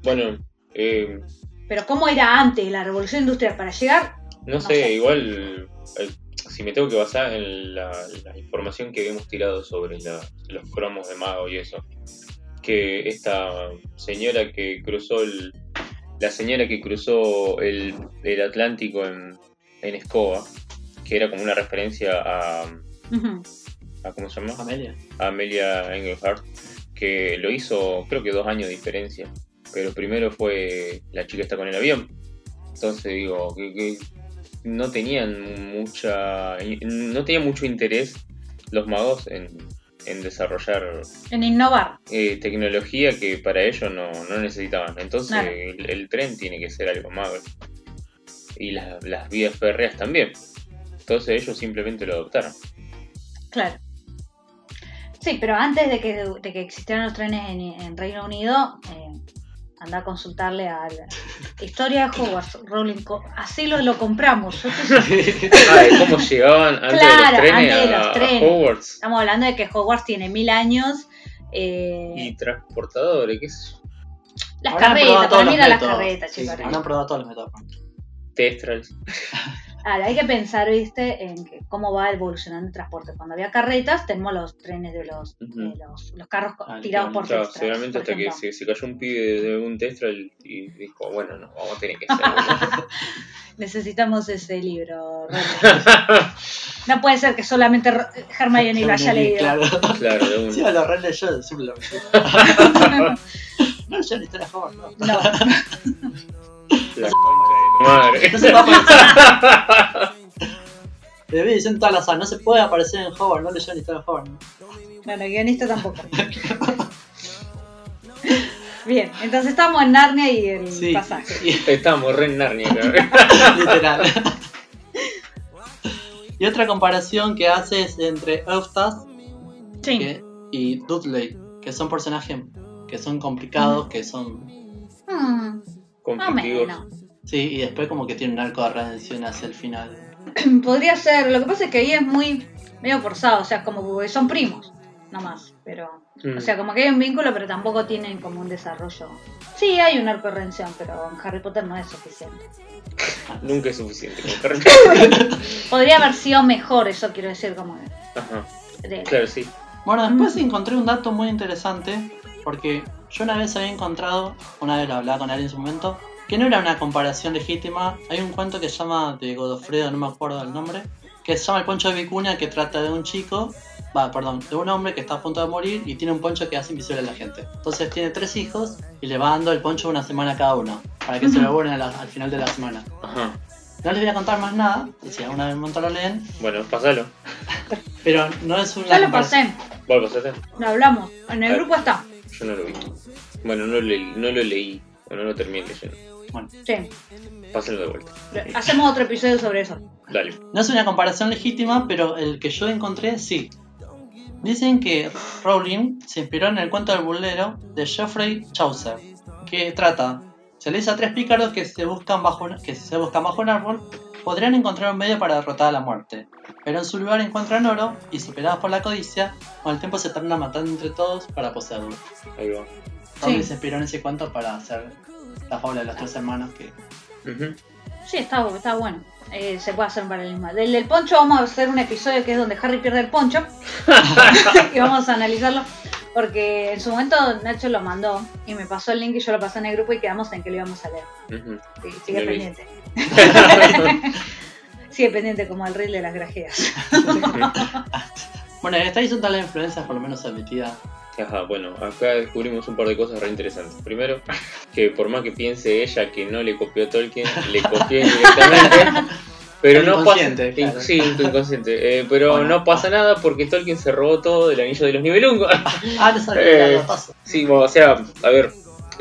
Bueno, eh, Pero ¿cómo era antes la revolución industrial para llegar? no, sé, sé. igual eh, si me tengo que basar en la, la información que habíamos tirado sobre la- los cromos de mago y eso, que esta señora que cruzó el, la señora que cruzó el, el Atlántico en, en escoba, que era como una referencia a, a ¿cómo se llama? Amelia. a Amelia Engelhardt, que lo hizo creo que dos años de diferencia, pero primero fue la chica está con el avión. Entonces digo, que, que no tenían mucha no tenían mucho interés los magos en, en desarrollar En innovar. eh, tecnología que para ellos no, no necesitaban. Entonces Claro. el, el tren tiene que ser algo más. Y las, las vías férreas también. Entonces ellos simplemente lo adoptaron. Claro. Sí, pero antes de que, de que existieran los trenes en, en Reino Unido, eh, anda a consultarle a la historia de Hogwarts, Rowling. Co- Así lo, lo compramos. Ah, <laughs> de cómo llegaban antes Claro, de los trenes, antes de los a trenes. Hogwarts. Estamos hablando de que Hogwarts tiene mil años. eh, Y transportadores, qué sé yo. las carretas, para todos mí eran las carretas, Sí, chicos. sí, habrán probado todos los métodos. Testrals. <laughs> Ahora, hay que pensar, viste, en que cómo va evolucionando el transporte. Cuando había carretas, tenemos los trenes de los, de los, los carros Ah, tirados por Claro, seguramente por hasta que se, se cayó un pibe de un Testral y dijo, bueno, no, vamos a tener que hacer <laughs> Necesitamos ese libro. <laughs> No puede ser que solamente Hermione lo haya leído. Claro. Claro, de un... Sí, lo re leyó, siempre lo. <laughs> No leyó la historia de Hogwarts, no. No. La <laughs> concha de tu madre. No se puede aparecer. Le vi diciendo todas las no se puede aparecer en Hogwarts, no leyó la historia de Hogwarts. ¿no? Bueno, el guionista tampoco. <laughs> Bien, entonces estamos en Narnia y el Sí, pasaje. sí, Estamos re en Narnia, <laughs> literal. Y otra comparación que hace es entre Eustace Sí. que- y Dudley, que son personajes que son complicados, que son... Mm, Conflictivos. menos. Sí, y después como que tiene un arco de redención hacia el final. <clears throat> Podría ser, lo que pasa es que ahí es muy medio forzado, o sea, como que son primos, nomás, pero... Mm. O sea, como que hay un vínculo, pero tampoco tienen como un desarrollo. Sí, hay un arco de redención, pero en Harry Potter no es suficiente. <laughs> Nunca es suficiente. <laughs> Podría haber sido mejor, eso quiero decir, como Ajá. de- Claro, sí. Bueno, después Mm. encontré un dato muy interesante, porque yo una vez había encontrado, una vez lo hablaba con alguien en su momento, que no era una comparación legítima. Hay un cuento que se llama de Godofredo, no me acuerdo el nombre, que se llama El Poncho de Vicuña, que trata de un chico, va, perdón, de un hombre que está a punto de morir y tiene un poncho que hace invisible a la gente. Entonces tiene tres hijos y le va dando el poncho una semana a cada uno, para que se lo borren al final de la semana. Ajá. No les voy a contar más nada, y si alguna vez momento lo leen, Bueno, pasalo. <laughs> pero no es una Ya lo pasé, ¿Vos lo pasaste? lo hablamos. En el grupo está. Yo no lo vi. Bueno, no, le- no lo leí. O no lo terminé leyendo. Sí. Pásalo de vuelta. Hacemos otro episodio sobre eso. Dale. No es una comparación legítima, pero el que yo encontré sí. Dicen que Rowling se inspiró en el cuento del burlero de Geoffrey Chaucer, que trata, se le dice a tres pícaros que se buscan bajo que se buscan bajo un árbol, podrían encontrar un medio para derrotar a la muerte, pero en su lugar encuentran oro y superados por la codicia, con el tiempo se terminan matando entre todos para poseerlo. Ahí va. Sí. se inspiró en ese cuento para hacer la fábula de los tres hermanos que. Sí, está, está bueno. Eh, se puede hacer un paralelismo. Del del poncho vamos a hacer un episodio que es donde Harry pierde el poncho. <laughs> y vamos a analizarlo. Porque en su momento Nacho lo mandó y me pasó el link y yo lo pasé en el grupo y quedamos en que lo íbamos a leer. Sí, sigue pendiente. <laughs> sigue pendiente como el rey de las grajeas. <laughs> Bueno, esta hizo todas las influencias, por lo menos admitida. Ajá, bueno, acá descubrimos un par de cosas re interesantes. Primero, <laughs> que por más que piense ella que no le copió a Tolkien, le copió directamente. <laughs> Pero no pasa. inconsciente, claro. Sí, tu inconsciente. Eh, pero Bueno. no pasa nada porque Tolkien se robó todo del anillo de los nivelungos. <laughs> Ah, no sabía Eh, paso. sí, bueno, o sea, a ver,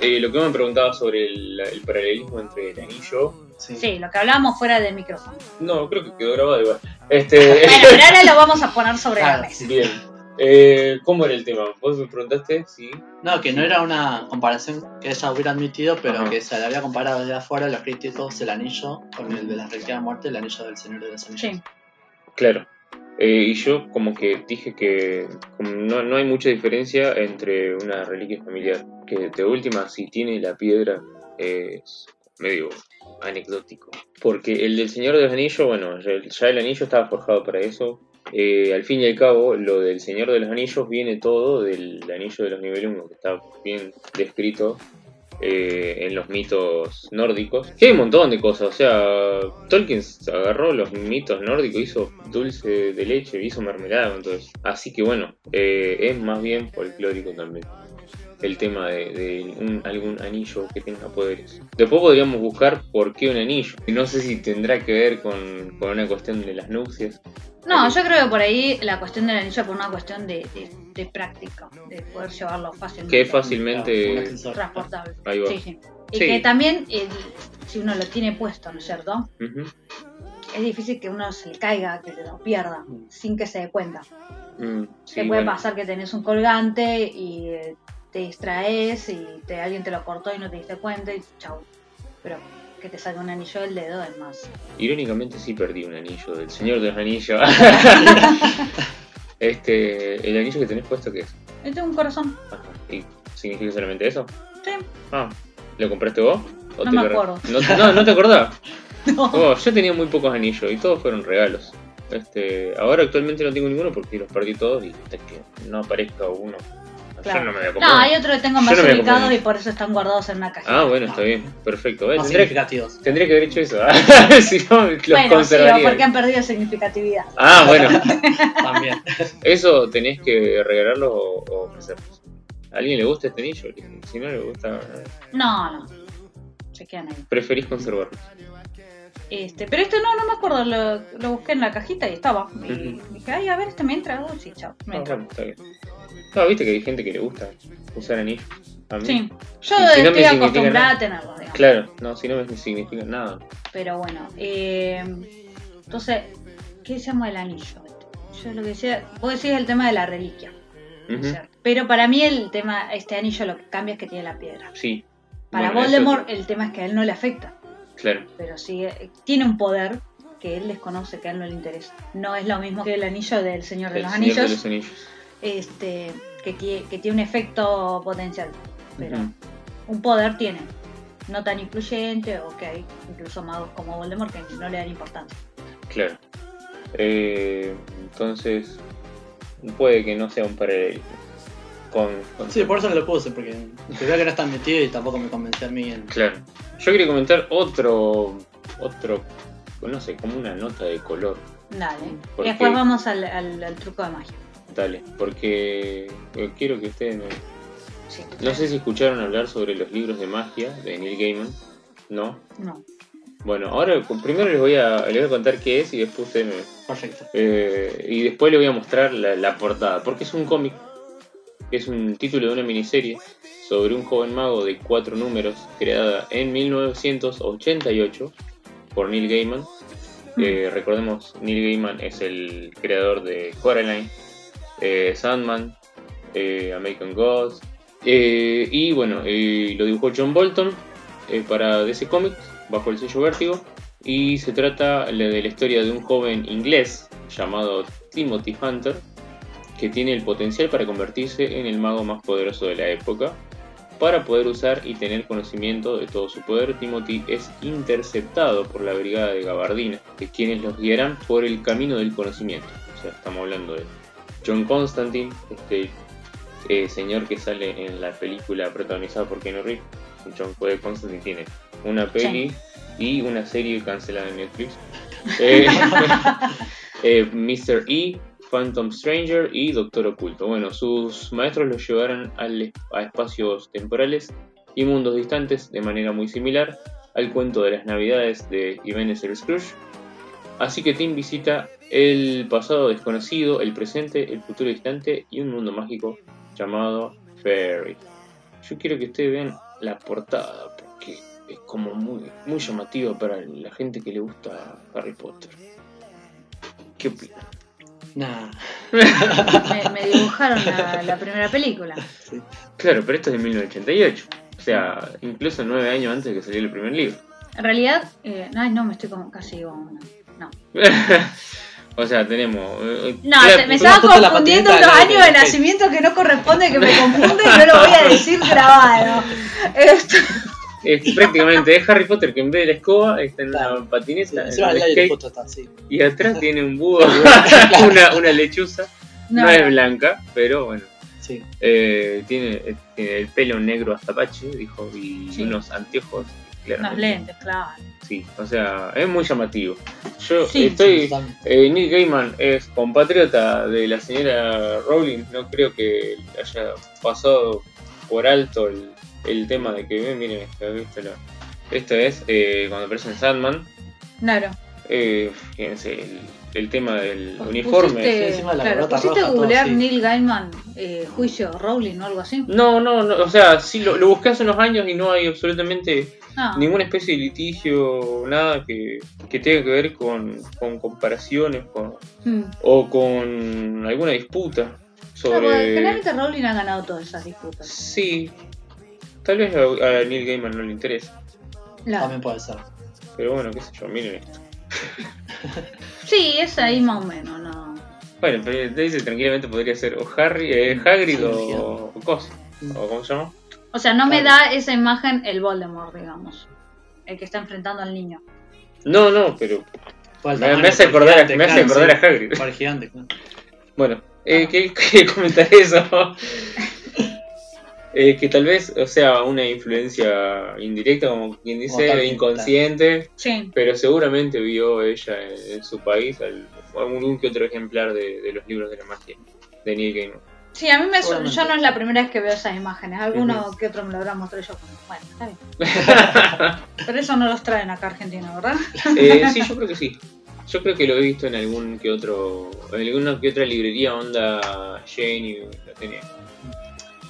eh, lo que me preguntaba sobre el, el paralelismo entre el anillo. Sí. Sí, lo que hablábamos fuera del micrófono. No, creo que quedó grabado igual. Este. Bueno, pero ahora lo vamos a poner sobre la mesa. Bien. Eh, ¿Cómo era el tema? Vos me preguntaste, sí. No, que no era una comparación que ella hubiera admitido, pero Ajá. que se le había comparado desde afuera los críticos el anillo con el de la reliquia de muerte, el anillo del Señor de los Anillos. Sí. Claro. Eh, y yo como que dije que como no, no hay mucha diferencia entre una reliquia familiar. Que de última, si tiene la piedra, es medio anecdótico. Porque el del Señor de los Anillos, bueno, ya, ya el anillo estaba forjado para eso. Eh, al fin y al cabo, lo del Señor de los Anillos viene todo del anillo de los Nibelungos, que está bien descrito eh, en los mitos nórdicos. Que hay un montón de cosas, o sea, Tolkien agarró los mitos nórdicos, hizo dulce de leche, hizo mermelada, entonces. Así que bueno, eh, es más bien folclórico también. El tema de, de un- algún anillo que tenga poderes. Después podríamos buscar por qué un anillo. No sé si tendrá que ver con, con una cuestión de las nupcias. No, yo creo que por ahí la cuestión del anillo por una cuestión de, de, de práctica, de poder llevarlo fácilmente. Que es fácilmente. transportable. Ahí va. Sí, sí. Y Sí. que también, el- si uno lo tiene puesto, ¿no es cierto? Es difícil que uno se le caiga, que se lo pierda, sin que se dé cuenta. Mm, sí, Te puede bueno. pasar que tenés un colgante y eh, te distraes y te, alguien te lo cortó y no te diste cuenta y chau. Pero que te salga un anillo del dedo es más. Irónicamente sí perdí un anillo del Señor de los Anillos. <laughs> este, el anillo que tenés puesto qué es? Este es un corazón. Ajá. ¿Y significa solamente eso? Sí. Ah, ¿lo compraste vos? ¿O No te me lo acuerdo. ¿No, no, ¿no te acordás? <laughs> No. Oh, yo tenía muy pocos anillos y todos fueron regalos. Este, ahora actualmente no tengo ninguno porque los perdí todos y hasta que no aparezca uno. Claro. Yo no me voy a comprar. No, hay otro que tengo más no ubicados y por eso están guardados en una cajita. Ah, bueno, está bien, perfecto. Más Tendría, significativos. tendría que haber hecho eso. <laughs> si no, los bueno, sí, conservaría. o porque han perdido significatividad. Ah, bueno. <laughs> También. Eso tenés que regalarlo o, o ofrecerlos. ¿A alguien le gusta este anillo? Si no le gusta, eh, No, no. Se quedan ahí. preferís conservarlo. Este, pero este no, no me acuerdo, lo, lo busqué en la cajita y estaba. Y Ujú. dije, ay, a ver, este me entra. Oh, sí, chao. Me Ah, entra. bueno, está bien. No, viste que hay gente que le gusta usar anillos. A mí. Sí, yo si no estoy acostumbrada a tenerlo, digamos. Claro, no, si no me significa nada. Pero bueno, eh, entonces, ¿qué se llama el anillo? Yo lo que decía, vos decís el tema de la reliquia. Pero para mí el tema, este anillo lo que cambia es que tiene la piedra. Sí. Para Bueno, eso- Voldemort el tema es que a él no le afecta, Claro. pero sí eh, tiene un poder que él desconoce, que a él no le interesa. No es lo mismo que el anillo del Señor de El los Señor de los anillos. este, que, que tiene un efecto potencial. Pero un poder tiene. No tan influyente, o que hay incluso magos como Voldemort que no le dan importancia. Claro. Eh, entonces, puede que no sea un paralelismo. Con, con- Sí, por eso que lo puse, porque <laughs> te veo que no estás metido y tampoco me convenció a mí en... Claro. Yo quería comentar otro, otro, no sé, como una nota de color. Dale. ¿Por Y después qué? vamos al, al- al truco de magia. Porque eh, quiero que ustedes me... Sí. No sé si escucharon hablar sobre los libros de magia de Neil Gaiman. ¿No? No. Bueno, ahora primero les voy a, les voy a contar qué es y después ustedes me, Perfecto. Eh, y después le voy a mostrar la, la portada, porque es un cómic, es un título de una miniserie sobre un joven mago de cuatro números creada en 1988 por Neil Gaiman. Eh, recordemos, Neil Gaiman es el creador de Coraline, eh, Sandman, eh, American Gods, eh, y bueno, lo dibujó John Bolton para DC Comics bajo el sello Vértigo. Y se trata de la historia de un joven inglés llamado Timothy Hunter, que tiene el potencial para convertirse en el mago más poderoso de la época. Para poder usar y tener conocimiento de todo su poder, Timothy es interceptado por la brigada de Gabardina, de quienes los guiarán por el camino del conocimiento. O sea, estamos hablando de John Constantine, este eh, señor que sale en la película protagonizada por Keanu Reeves. John Constantine tiene una peli y una serie cancelada en Netflix. <laughs> Eh, <laughs> eh, Mr. E, Phantom Stranger y Doctor Oculto. Bueno, sus maestros los llevarán al- a espacios temporales y mundos distantes de manera muy similar al cuento de las navidades de Ebenezer Scrooge. Así que Tim visita el pasado desconocido, el presente, el futuro distante y un mundo mágico llamado Fairy. Yo quiero que ustedes vean la portada porque es como muy, muy llamativa para la gente que le gusta Harry Potter. ¿Qué opinan? Nah. Me, me dibujaron la, la primera película. Claro, pero esto es de 1988. O sea, incluso nueve años antes de que saliera el primer libro. En realidad, eh, ay, no, me estoy como casi. No, <laughs> o sea, tenemos. eh, no claro, se- me estaba la confundiendo de- años de nacimiento que no corresponde, que me <laughs> confunde y no lo voy a decir grabado. Esto- Es prácticamente es Harry Potter que en vez de la escoba está en Claro. una patineta en Encima un el skate, está así. y atrás <laughs> tiene un búho, <laughs> una, una lechuza. No, no, es blanca, pero bueno. Sí. Eh, tiene, eh, tiene el pelo negro hasta pache, dijo, y Sí. unos anteojos. Claramente. lentes, claro. Sí, o sea, es muy llamativo. Yo Sí, estoy. Eh, Neil Gaiman es compatriota de la señora Rowling. No creo que haya pasado por alto el, el tema de que, ven, miren esto, esto, lo- esto es eh, cuando aparece en Sandman. Claro. Eh, fíjense, el, el tema del Pues uniforme. Pusiste, Sí, encima de la claro, pusiste a roja, todo googlear así. Neil Gaiman, eh, juicio Rowling o algo así. No, no, no, o sea, sí lo, lo busqué hace unos años y no hay absolutamente No. ninguna especie de litigio, nada que, que tenga que ver con, con comparaciones con, Mm. o con alguna disputa Claro, sobre... generalmente Rowling ha ganado todas esas disputas. Sí, tal vez a, a Neil Gaiman no le interesa, Claro. También puede ser. pero bueno, qué sé yo, miren esto. <laughs> Sí, es ahí más o menos, no. Bueno, pero te dice tranquilamente podría ser o Harry, eh, Hagrid Sí, o, o Cos, o ¿cómo se llama? O sea, no me da esa imagen el Voldemort, digamos. El que está enfrentando al niño. No, no, pero me, me hace acordar, gigante, me hace acordar a Hagrid. Por el gigante, claro. Bueno, eh, ¿qué, qué comentar eso? Eh, que tal vez, o sea, una influencia indirecta, como quien Como dice, tal, inconsciente, Sí. pero seguramente vio ella en, en su país al- algún que otro ejemplar de, de los libros de la magia de Neil Gaiman. Sí, a mí me yo no es la primera vez que veo esas imágenes. Alguno que otro me lo habrá mostrado yo. Bueno, está bien. <laughs> Pero eso no los traen acá a Argentina, ¿verdad? Eh, sí, <laughs> yo creo que sí. Yo creo que lo he visto en algún que otro, en alguna que otra librería onda Jane y la tenía.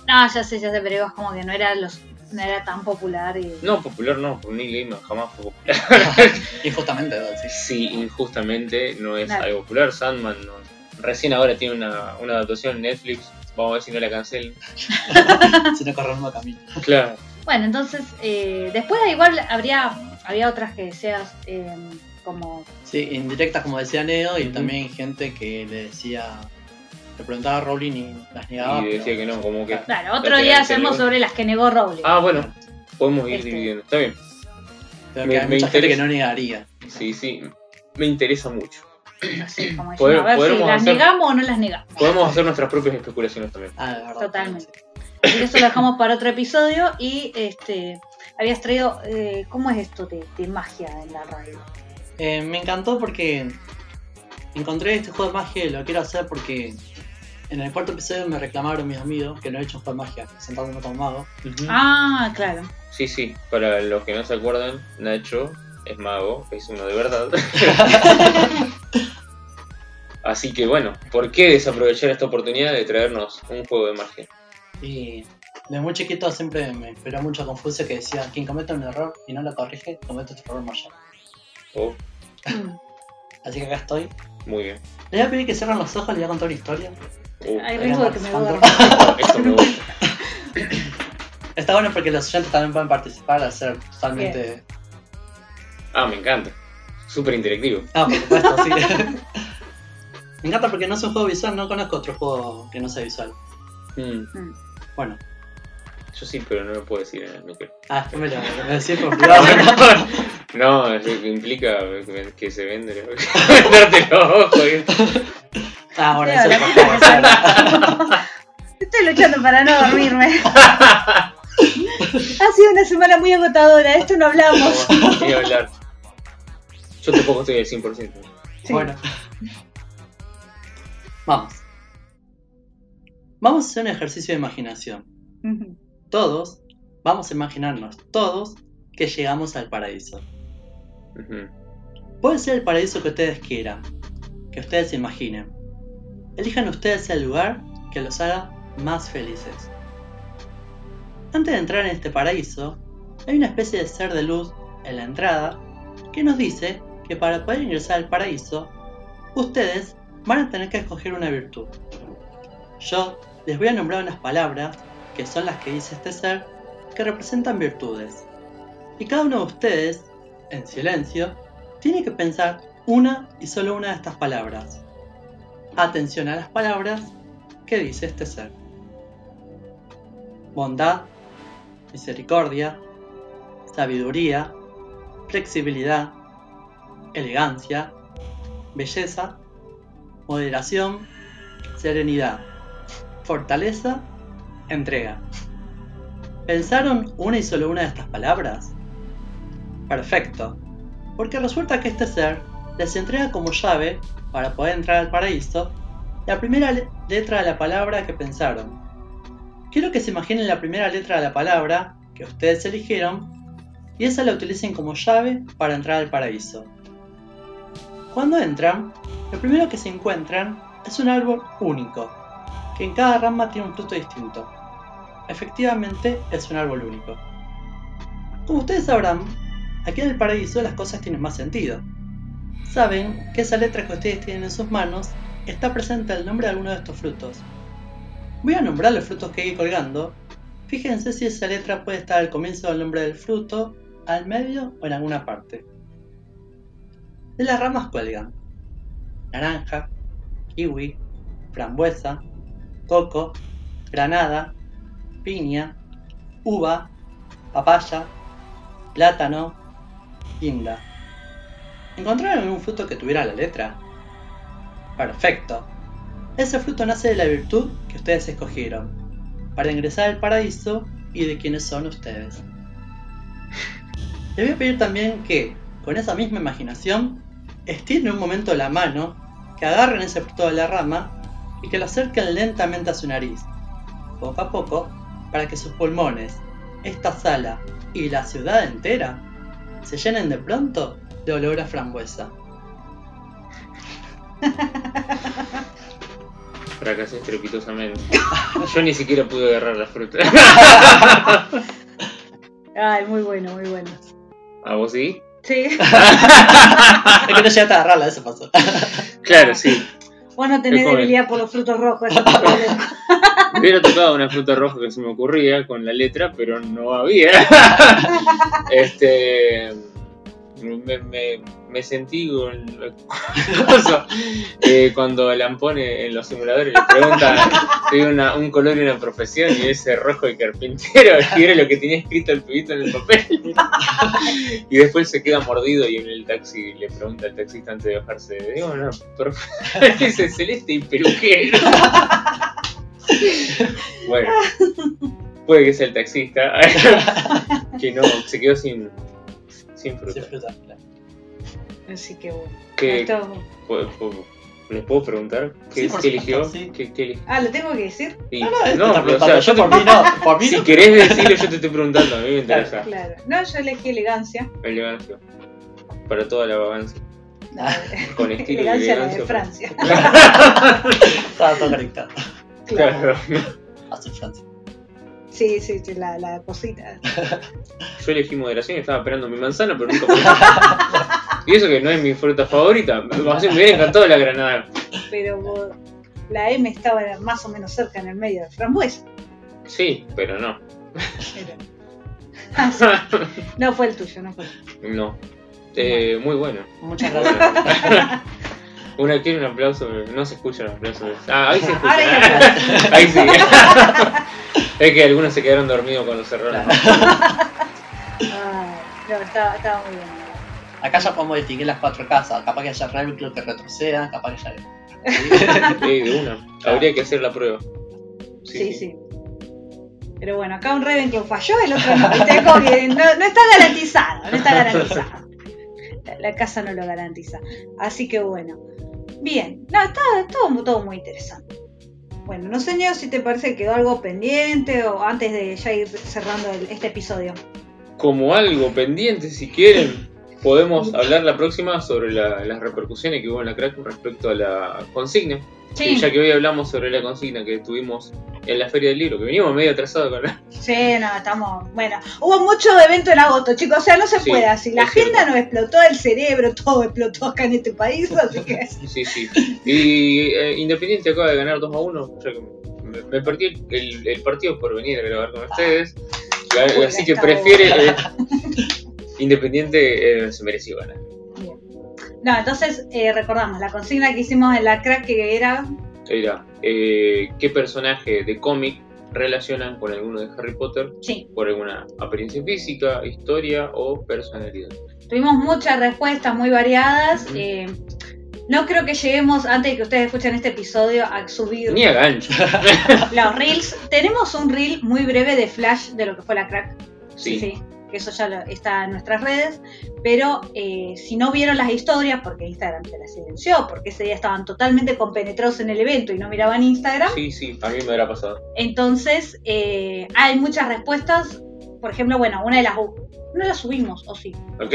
No, ya sé, ya sé, pero es como que no era los no era tan popular y. No, popular no, porque Neil Gaiman jamás fue popular. <laughs> Injustamente, ¿verdad? sí. Sí, injustamente no es Claro. algo popular. Sandman no. Recién ahora tiene una, una adaptación en Netflix. Vamos a ver si no la cancelan. <laughs> Si no corre el mismo camino. Claro. Bueno, entonces, eh, después igual habría habría otras que seas eh, como. Sí, indirectas como decía Neo y también gente que le decía, le preguntaba a Rowling y las negaba. y decía pero- que no, como que. Claro, otro día hacemos sobre las que negó Rowling. Ah, bueno, podemos ir Este. dividiendo. Está bien. Pero me- que hay me mucha gente que interesa. no negaría. Sí, sí. Me interesa mucho. cómo es. <clears throat> Poder- a ver si las hacer- negamos o no las negamos. Podemos hacer nuestras propias especulaciones también. Ah, verdad. Totalmente. Así que eso lo dejamos para otro episodio y este habías traído, eh, ¿cómo es esto de, de magia en la radio? Eh, me encantó porque encontré este juego de magia y lo quiero hacer porque en el cuarto episodio me reclamaron mis amigos que no he hecho un de magia, sentándome como mago. Ujú. Ah, claro. Sí, sí, para los que no se acuerdan, Nacho es mago, es uno de verdad. <laughs> Así que bueno, ¿por qué desaprovechar esta oportunidad de traernos un juego de magia? Y de muy chiquito siempre me inspiró mucho Confucio que decía, quien comete un error y no lo corrige, comete otro error mayor. Oh. Así que acá estoy. muy bien. Les voy a pedir que cierren los ojos, les voy a contar una historia. Hay riesgo de que me duerma. <laughs> eso me gusta. Está bueno porque los oyentes también pueden participar al ser totalmente... Ah, me encanta. Súper interactivo. Ah, por supuesto, sí. <laughs> me encanta porque no es un juego visual, no conozco otro juego que no sea visual. Mm, Mm. Bueno, yo sí, pero no lo puedo decir en el micro. ah, me lo me lo decís por privado. <laughs> No, eso implica que se vende. Venderte los Ah, bueno, Sí. Estoy luchando para no dormirme. <laughs> ha sido una semana muy agotadora, de esto no hablamos. Ni hablar. Yo tampoco estoy al 100%. Sí. Bueno. Vamos. Vamos a hacer un ejercicio de imaginación. Todos, vamos a imaginarnos, todos, que llegamos al paraíso. Puede ser el paraíso que ustedes quieran, que ustedes se imaginen. Elijan ustedes el lugar que los haga más felices. Antes de entrar en este paraíso, hay una especie de ser de luz en la entrada que nos dice que para poder ingresar al paraíso, ustedes van a tener que escoger una virtud. Yo les voy a nombrar unas palabras, que son las que dice este ser, que representan virtudes. Y cada uno de ustedes, en silencio, tiene que pensar una y solo una de estas palabras. Atención a las palabras que dice este ser. Bondad, misericordia, sabiduría, flexibilidad, elegancia, belleza, moderación, serenidad, fortaleza, entrega. ¿Pensaron una y solo una de estas palabras? Perfecto, porque resulta que este ser les entrega como llave para poder entrar al paraíso la primera le- letra de la palabra que pensaron. Quiero que se imaginen la primera letra de la palabra que ustedes eligieron y esa la utilicen como llave para entrar al paraíso. Cuando entran, lo primero que se encuentran es un árbol único, que en cada rama tiene un fruto distinto. Efectivamente, es un árbol único. Como ustedes sabrán, aquí en el paraíso las cosas tienen más sentido. Saben que esa letra que ustedes tienen en sus manos está presente el nombre de alguno de estos frutos. Voy a nombrar los frutos que hay colgando. Fíjense si esa letra puede estar al comienzo del nombre del fruto, al medio o en alguna parte. De las ramas cuelgan naranja, kiwi, frambuesa, coco, granada, piña, uva, papaya, plátano, guinda. ¿Encontraron algún fruto que tuviera la letra? Perfecto. Ese fruto nace de la virtud que ustedes escogieron, para ingresar al paraíso y de quienes son ustedes. Les voy a pedir también que, con esa misma imaginación, estiren un momento la mano, que agarren ese fruto de la rama y que lo acerquen lentamente a su nariz, poco a poco, para que sus pulmones, esta sala y la ciudad entera se llenen de pronto de olor a frambuesa. Fracasé estrepitosamente. Yo ni siquiera pude agarrar la fruta. Ay, muy bueno, muy bueno. ¿A vos sí? Sí. <laughs> Es que no llegaste a agarrarla, eso pasó. Claro, sí. Vos no tenés debilidad por los frutos rojos, ese es tu problema. <laughs> Me hubiera tocado una fruta roja que se me ocurría con la letra, pero no había. <laughs> este. Me, me, me sentí cosa, <laughs> eh, cuando Alan pone en los simuladores le pregunta si una, un color y una profesión y ese rojo de carpintero y <laughs> era lo que tenía escrito el pibito en el papel. <laughs> Y después se queda mordido y en el taxi le pregunta al taxista antes de bajarse digo no dice celeste y peluquero bueno puede que sea el taxista que no se quedó sin sin fruta Sí, fruta, claro. Así que bueno. ¿Qué- Esto- ¿Puedo- puedo- ¿Les puedo preguntar qué, Sí, eligió? sí. ¿Qué, qué eligió? Ah, ¿lo tengo que decir? No, no, o sea, yo por mí no, por <laughs> mí si no. querés decirlo, yo te estoy preguntando, a mí me interesa. Claro. No, yo elegí elegancia. Elegancia. Para toda la vagancia. <laughs> Con estilo y elegancia la de elegancia. Francia. <laughs> Estaba todo conectado Claro. Su Francia. Sí, sí, sí, la, la cosita. <laughs> Yo elegí moderación y estaba esperando mi manzana, pero nunca pude. <laughs> Y eso que no es mi fruta favorita. Me me hubiera encantado la granada. Pero vos- la M estaba más o menos cerca en el medio de frambuesa. Sí, pero no. Pero- <laughs> Ah, sí. No fue el tuyo, no fue el tuyo. No. Eh, muy bueno. Muchas gracias. Una quiere un aplauso, pero no se escucha un aplauso. Ah, ahí se escucha. Aplauso. Ahí sí. <laughs> es que algunos se quedaron dormidos cuando cerraron. Ah, no, estaba, estaba muy bien. Acá ya podemos distinguir las cuatro casas. Capaz que haya Ravenclaw que retroceda, capaz que haya. Sí, de una. Habría que hacer la prueba. Sí, sí. Pero bueno, acá un Ravenclaw falló, el otro no. no, no está garantizado, no está garantizado. La, la casa no lo garantiza. Así que bueno. Bien, no, está todo, todo muy interesante. Bueno, no sé, Neo, si te parece que quedó algo pendiente o antes de ya ir cerrando este episodio. Como algo pendiente, si quieren, podemos hablar la próxima sobre la- las repercusiones que hubo en la crack respecto a la consigna. Sí. Y ya que hoy hablamos sobre la consigna que tuvimos en la Feria del Libro, que venimos medio atrasados con la... Sí, no, estamos. Bueno, hubo mucho evento en agosto, chicos. O sea, no se Sí, puede así. La agenda cierto. nos explotó el cerebro, todo explotó acá en este país, <laughs> así que. Sí, sí. Y eh, Independiente acaba de ganar 2 a 1. ya que me, me perdí el, el partido por venir a grabar con ustedes. Y- Uy, así que prefiere. eh, <laughs> Independiente eh, se mereció ganar. No, entonces eh, recordamos la consigna que hicimos en la crack que era. Era, eh, ¿qué personaje de cómic relacionan con alguno de Harry Potter Sí, por alguna apariencia física, historia o personalidad? tuvimos muchas respuestas muy variadas. Eh, no creo que lleguemos, antes de que ustedes escuchen este episodio, a subir Ni a gancho. <laughs> los reels. Tenemos un reel muy breve de flash de lo que fue la crack. Sí. sí, que eso ya lo- está en nuestras redes, pero eh, si no vieron las historias, porque Instagram se las silenció, porque ese día estaban totalmente compenetrados en el evento y no miraban Instagram, Sí, sí, a mí me habrá pasado. entonces eh, hay muchas respuestas, por ejemplo, bueno, una de las... No la subimos, o sí. ¿Ok?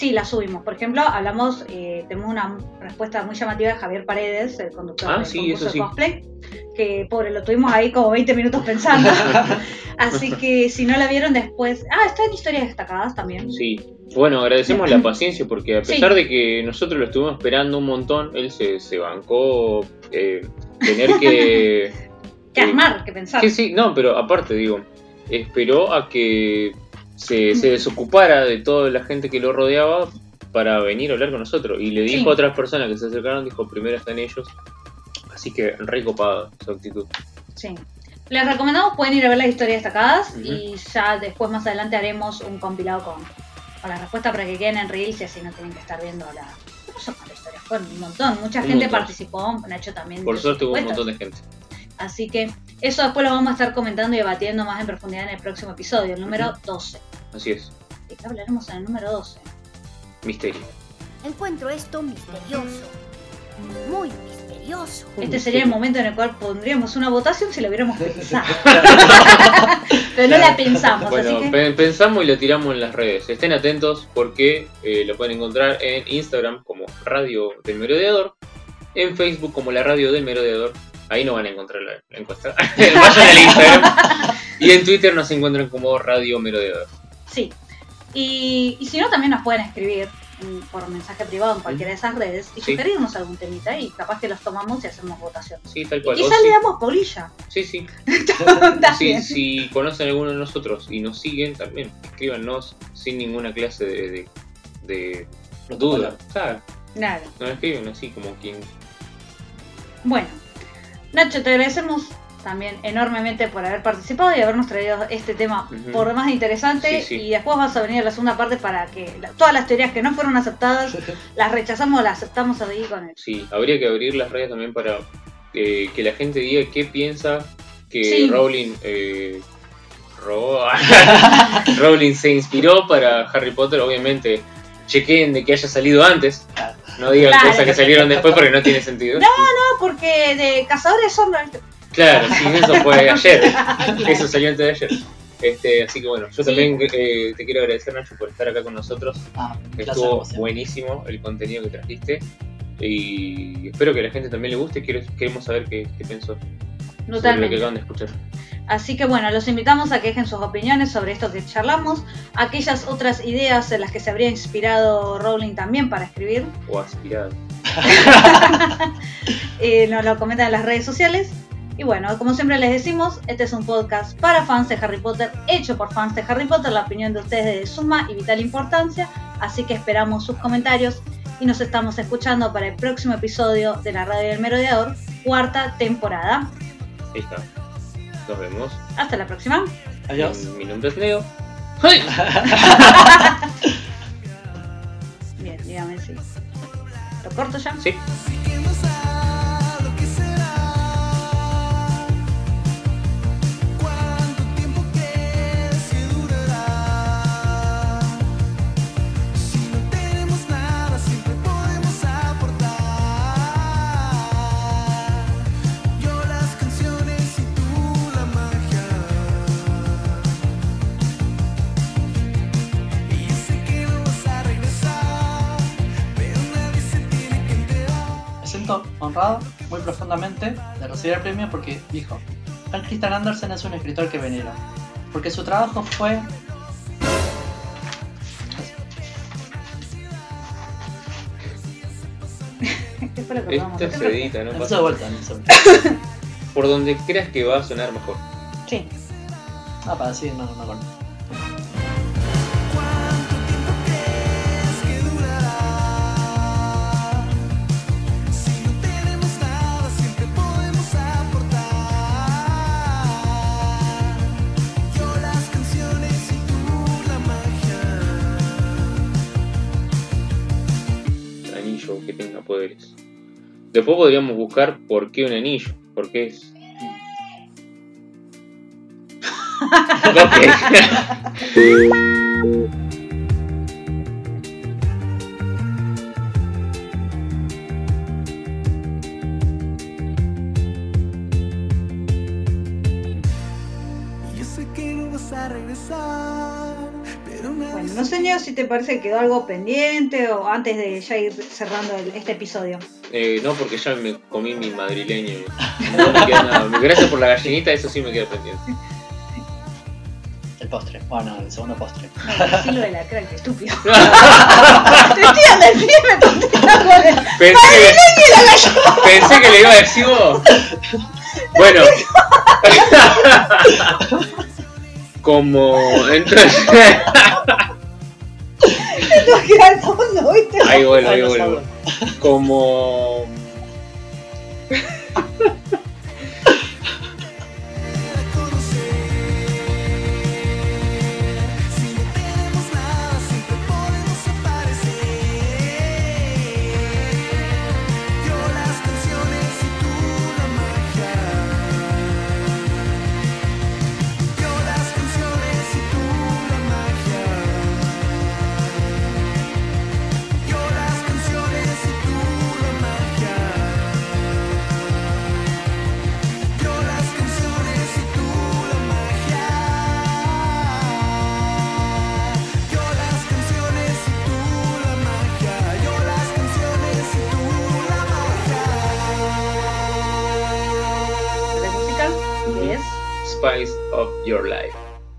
Sí, la subimos. Por ejemplo, hablamos, eh, tenemos una respuesta muy llamativa de Javier Paredes, el conductor Ah, del sí, concurso eso de sí. cosplay, que pobre, lo tuvimos ahí como 20 minutos pensando. <laughs> Así que si no la vieron después... Ah, está en historias destacadas también. Sí. Bueno, agradecemos la paciencia porque a Sí. pesar de que nosotros lo estuvimos esperando un montón, él se, se bancó eh, tener que... <laughs> Que armar, que pensar. Sí, sí, no, pero aparte, digo, esperó a que se, se desocupara de toda la gente que lo rodeaba para venir a hablar con nosotros. Y le dijo Sí. a otras personas que se acercaron, dijo, primero están ellos. Así que re copada su actitud. Sí. Les recomendamos, pueden ir a ver las historias destacadas y ya después más adelante haremos un compilado con, con la respuesta para que queden en Reels y así no tienen que estar viendo la... ¿Qué pasó con la historia? Fue un montón, mucha Un gente montón. participó, Nacho también. Por suerte hubo un montón de gente. Así que eso después lo vamos a estar comentando y debatiendo más en profundidad en el próximo episodio, el número 12. Así es. ¿De qué hablaremos en el número 12? Misterio. Encuentro esto misterioso. Muy misterioso. Este sería el momento en el cual pondríamos una votación si lo hubiéramos <laughs> pensado. <laughs> Pero no la pensamos, Bueno, así que... pe- pensamos y lo tiramos en las redes. Estén atentos porque eh, lo pueden encontrar en Instagram como Radio del Merodeador, en Facebook como la Radio del Merodeador. Ahí no van a encontrar la, la encuesta. <laughs> Vayan al Instagram. Y en Twitter nos encuentran como Radio Merodeador. Sí. Y, y si no, también nos pueden escribir mm, por mensaje privado en cualquiera de esas redes y Sí. sugerirnos algún temita y capaz que los tomamos y hacemos votación. Sí, tal Y cual. O quizás le damos polilla. Sí, sí. <laughs> También. Si, si conocen a alguno de nosotros y nos siguen, también escríbanos sin ninguna clase de, de- de duda. Claro, Claro. no escriben así como quien. Bueno, Nacho, te agradecemos también enormemente por haber participado y habernos traído este tema Ujú. por demás interesante. Sí, sí. Y después vas a venir a la segunda parte para que la- todas las teorías que no fueron aceptadas <laughs> las rechazamos o las aceptamos ahí con él. Sí, habría que abrir las redes también para eh, que la gente diga qué piensa que Sí. Rowling eh, robó. <laughs> Rowling se inspiró para Harry Potter, obviamente. Chequen de que haya salido antes. Claro. No digan Claro. cosas que salieron después porque no tiene sentido. No, no, porque de Cazadores de Sombras. Claro, sí, eso fue <laughs> ayer. Eso salió antes de ayer. Este, así que bueno, yo Sí. también eh, te quiero agradecer, Nacho, por estar acá con nosotros. Ah, Estuvo buenísimo el contenido que trajiste. Y espero que a la gente también le guste. Quiero- Queremos saber qué, qué pensó sobre lo que acaban de escuchar. Así que bueno, los invitamos a que dejen sus opiniones sobre esto que charlamos, aquellas otras ideas en las que se habría inspirado Rowling también para escribir, O aspirado. <laughs> eh, nos lo comentan en las redes sociales. Y bueno, como siempre les decimos, este es un podcast para fans de Harry Potter, hecho por fans de Harry Potter, la opinión de ustedes es de suma y vital importancia, así que esperamos sus comentarios y nos estamos escuchando para el próximo episodio de la Radio del Merodeador, cuarta temporada. Está. Nos vemos. Hasta la próxima. Adiós. Mi nombre es Leo. <laughs> Bien, dígame si. ¿Lo corto ya? Sí. Siento honrado muy profundamente de recibir el premio porque dijo, Frank Christian Andersen es un escritor que venera, porque su trabajo fue... <laughs> ¿Qué se edita, ¿no? De vuelta. Por donde creas que va a sonar mejor. Sí. Ah, para decir, no, no me tenga poderes. Después podríamos buscar por qué un anillo. Porque es. ok. Y <laughs> yo sé que no vas a regresar, no sé, Neo, si te parece que quedó algo pendiente o antes de ya ir cerrando el- este episodio. Eh, no, porque ya me comí mi madrileño. y No me queda nada. <laughs> Gracias por la gallinita, eso sí me queda pendiente. El postre. Bueno, el segundo postre. No, decilo de la crack, estúpido. <laughs> Te estoy dando el pie, me contesta con el... Pensé que, pensé que le iba a decir vos. Bueno. <laughs> Como. Entonces. Tengo <laughs> que ir al fondo, ¿viste? Ahí vuelvo, ahí vuelvo. Como. <laughs> Spice of Your Life.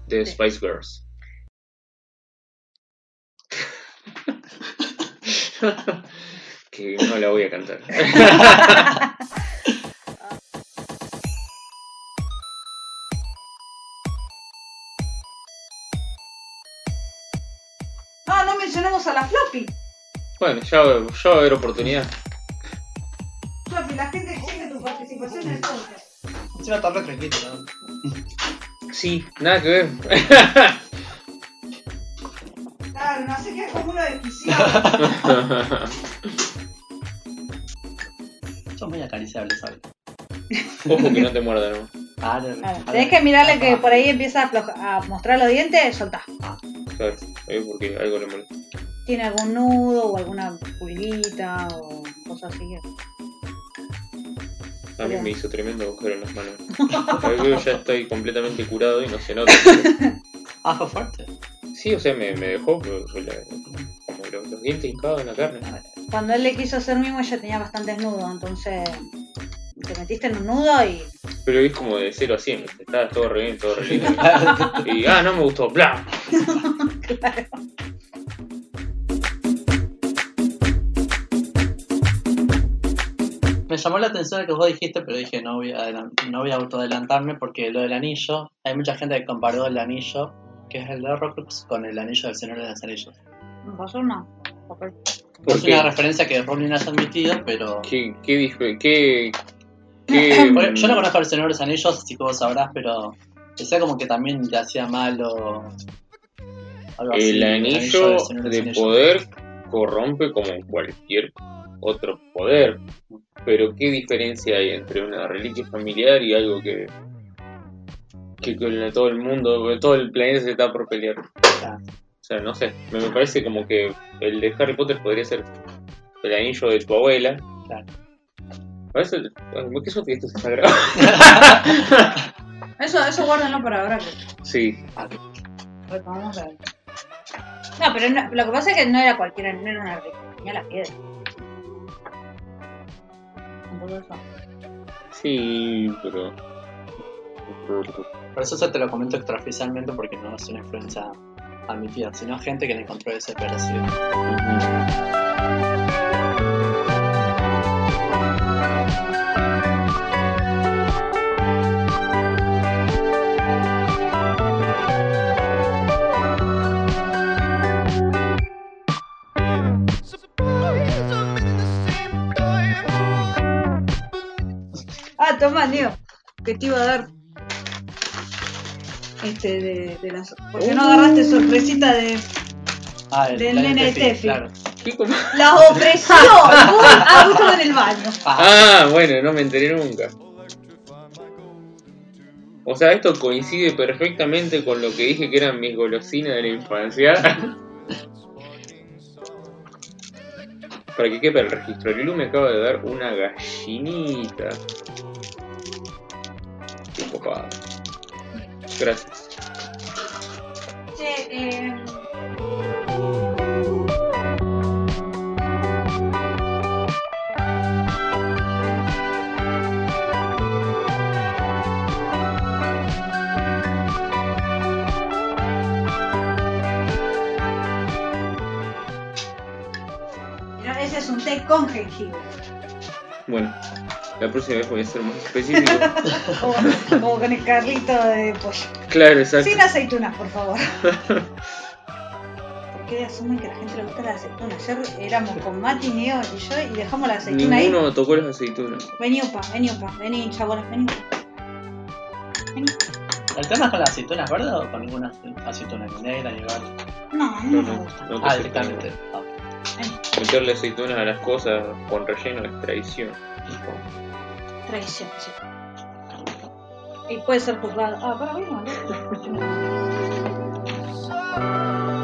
De Spice Girls. que no la voy a cantar. No, <laughs> no mencionamos a la Floppy. Bueno, ya, ya va a haber oportunidad. Floppy, la gente exige tu participación en el podcast. Encima está re tranquilo, ¿no? Sí, nada que ver. Claro, no sé qué es como uno desquiciado. <laughs> Son muy acariciables hoy. Ojo que no te muerda, ¿no? <laughs> Ah, no, no. Tenés que mirarle que por ahí empieza a, afloja- a mostrar los dientes, soltá. Claro, ahí porque algo le molesta. Tiene algún nudo o alguna pulguita o cosas así. A mí Bien. me hizo tremendo agujero en las manos. Veo, ya estoy completamente curado y no se nota. <laughs> Ah, fue fuerte. Sí, o sea, me, me dejó como los, los dientes hincados en la carne. Cuando él le quiso hacer mismo, ella tenía bastantes nudos, entonces te metiste en un nudo y Pero es como de 0 a 100, ¿viste? estaba todo re bien, todo re <laughs> lindo. Y, ah, no me gustó, bla. <laughs> Me llamó la atención lo que vos dijiste, pero dije no voy a, no voy a autoadelantarme porque lo del anillo, hay mucha gente que comparó el anillo, que es el de Horcrux, con el anillo del Señor de los Anillos. no pasó nada. Ok. ¿Por es qué? una referencia que Rowling haya admitido, pero... ¿Qué, qué, qué, qué- <laughs> Porque yo no conozco el Señor de los Anillos, así que vos sabrás, pero decía como que también te hacía mal o... algo así, El anillo del Señor los de Anillos. poder corrompe como cualquier otro poder. Pero ¿qué diferencia hay entre una reliquia familiar y algo que que con todo el mundo, todo el planeta se está por pelear? O sea, no sé, me, me parece como que el de Harry Potter podría ser el anillo de tu abuela. Claro. Por eso, ¿qué suerte que esto se está grabando? Eso, eso guárdenlo para ahora que Sí, retomamos la- No, pero no- lo que pasa es que no era cualquiera, no era una rica, tenía la piedra. Sí, pero... Por eso se te lo comento extraoficialmente porque no es una influencia admitida, sino gente que le encontró ese parecido. Toma, Leo, que te iba a dar. Este, de, de las. Porque no agarraste sorpresita de. Ah, el Del nene de Tefi. Claro. ¿Qué como- ¡La <laughs> ah, vos estabas en el baño. Ah, bueno, no me enteré nunca. O sea, esto coincide perfectamente con lo que dije que eran mis golosinas de la infancia. <laughs> Para que quepa el registro, Lilu me acaba de dar una gallinita. Qué copado. Gracias. Che, eh. Mira, ese es un té con jengibre. Bueno, la próxima vez voy a ser más específico. <laughs> Como, como con el carrito de pollo. claro, exacto. Sin aceitunas, por favor. <laughs> ¿Por qué asumen que a la gente le gusta la aceituna? Ayer éramos con Mati, Neo y yo y dejamos la aceituna ahí. Ninguno tocó las aceitunas. Vení, upa, vení, upa, vení, chabones, vení. Vení. ¿El tema es con las aceitunas verdes o con ninguna aceituna ni negra ni verde? No, no, No, me no, gusta. no te Ah, directamente. Meterle aceitunas a las cosas con relleno es traición. Traición. Y puede ser juzgado. Ah, para mí no. <laughs>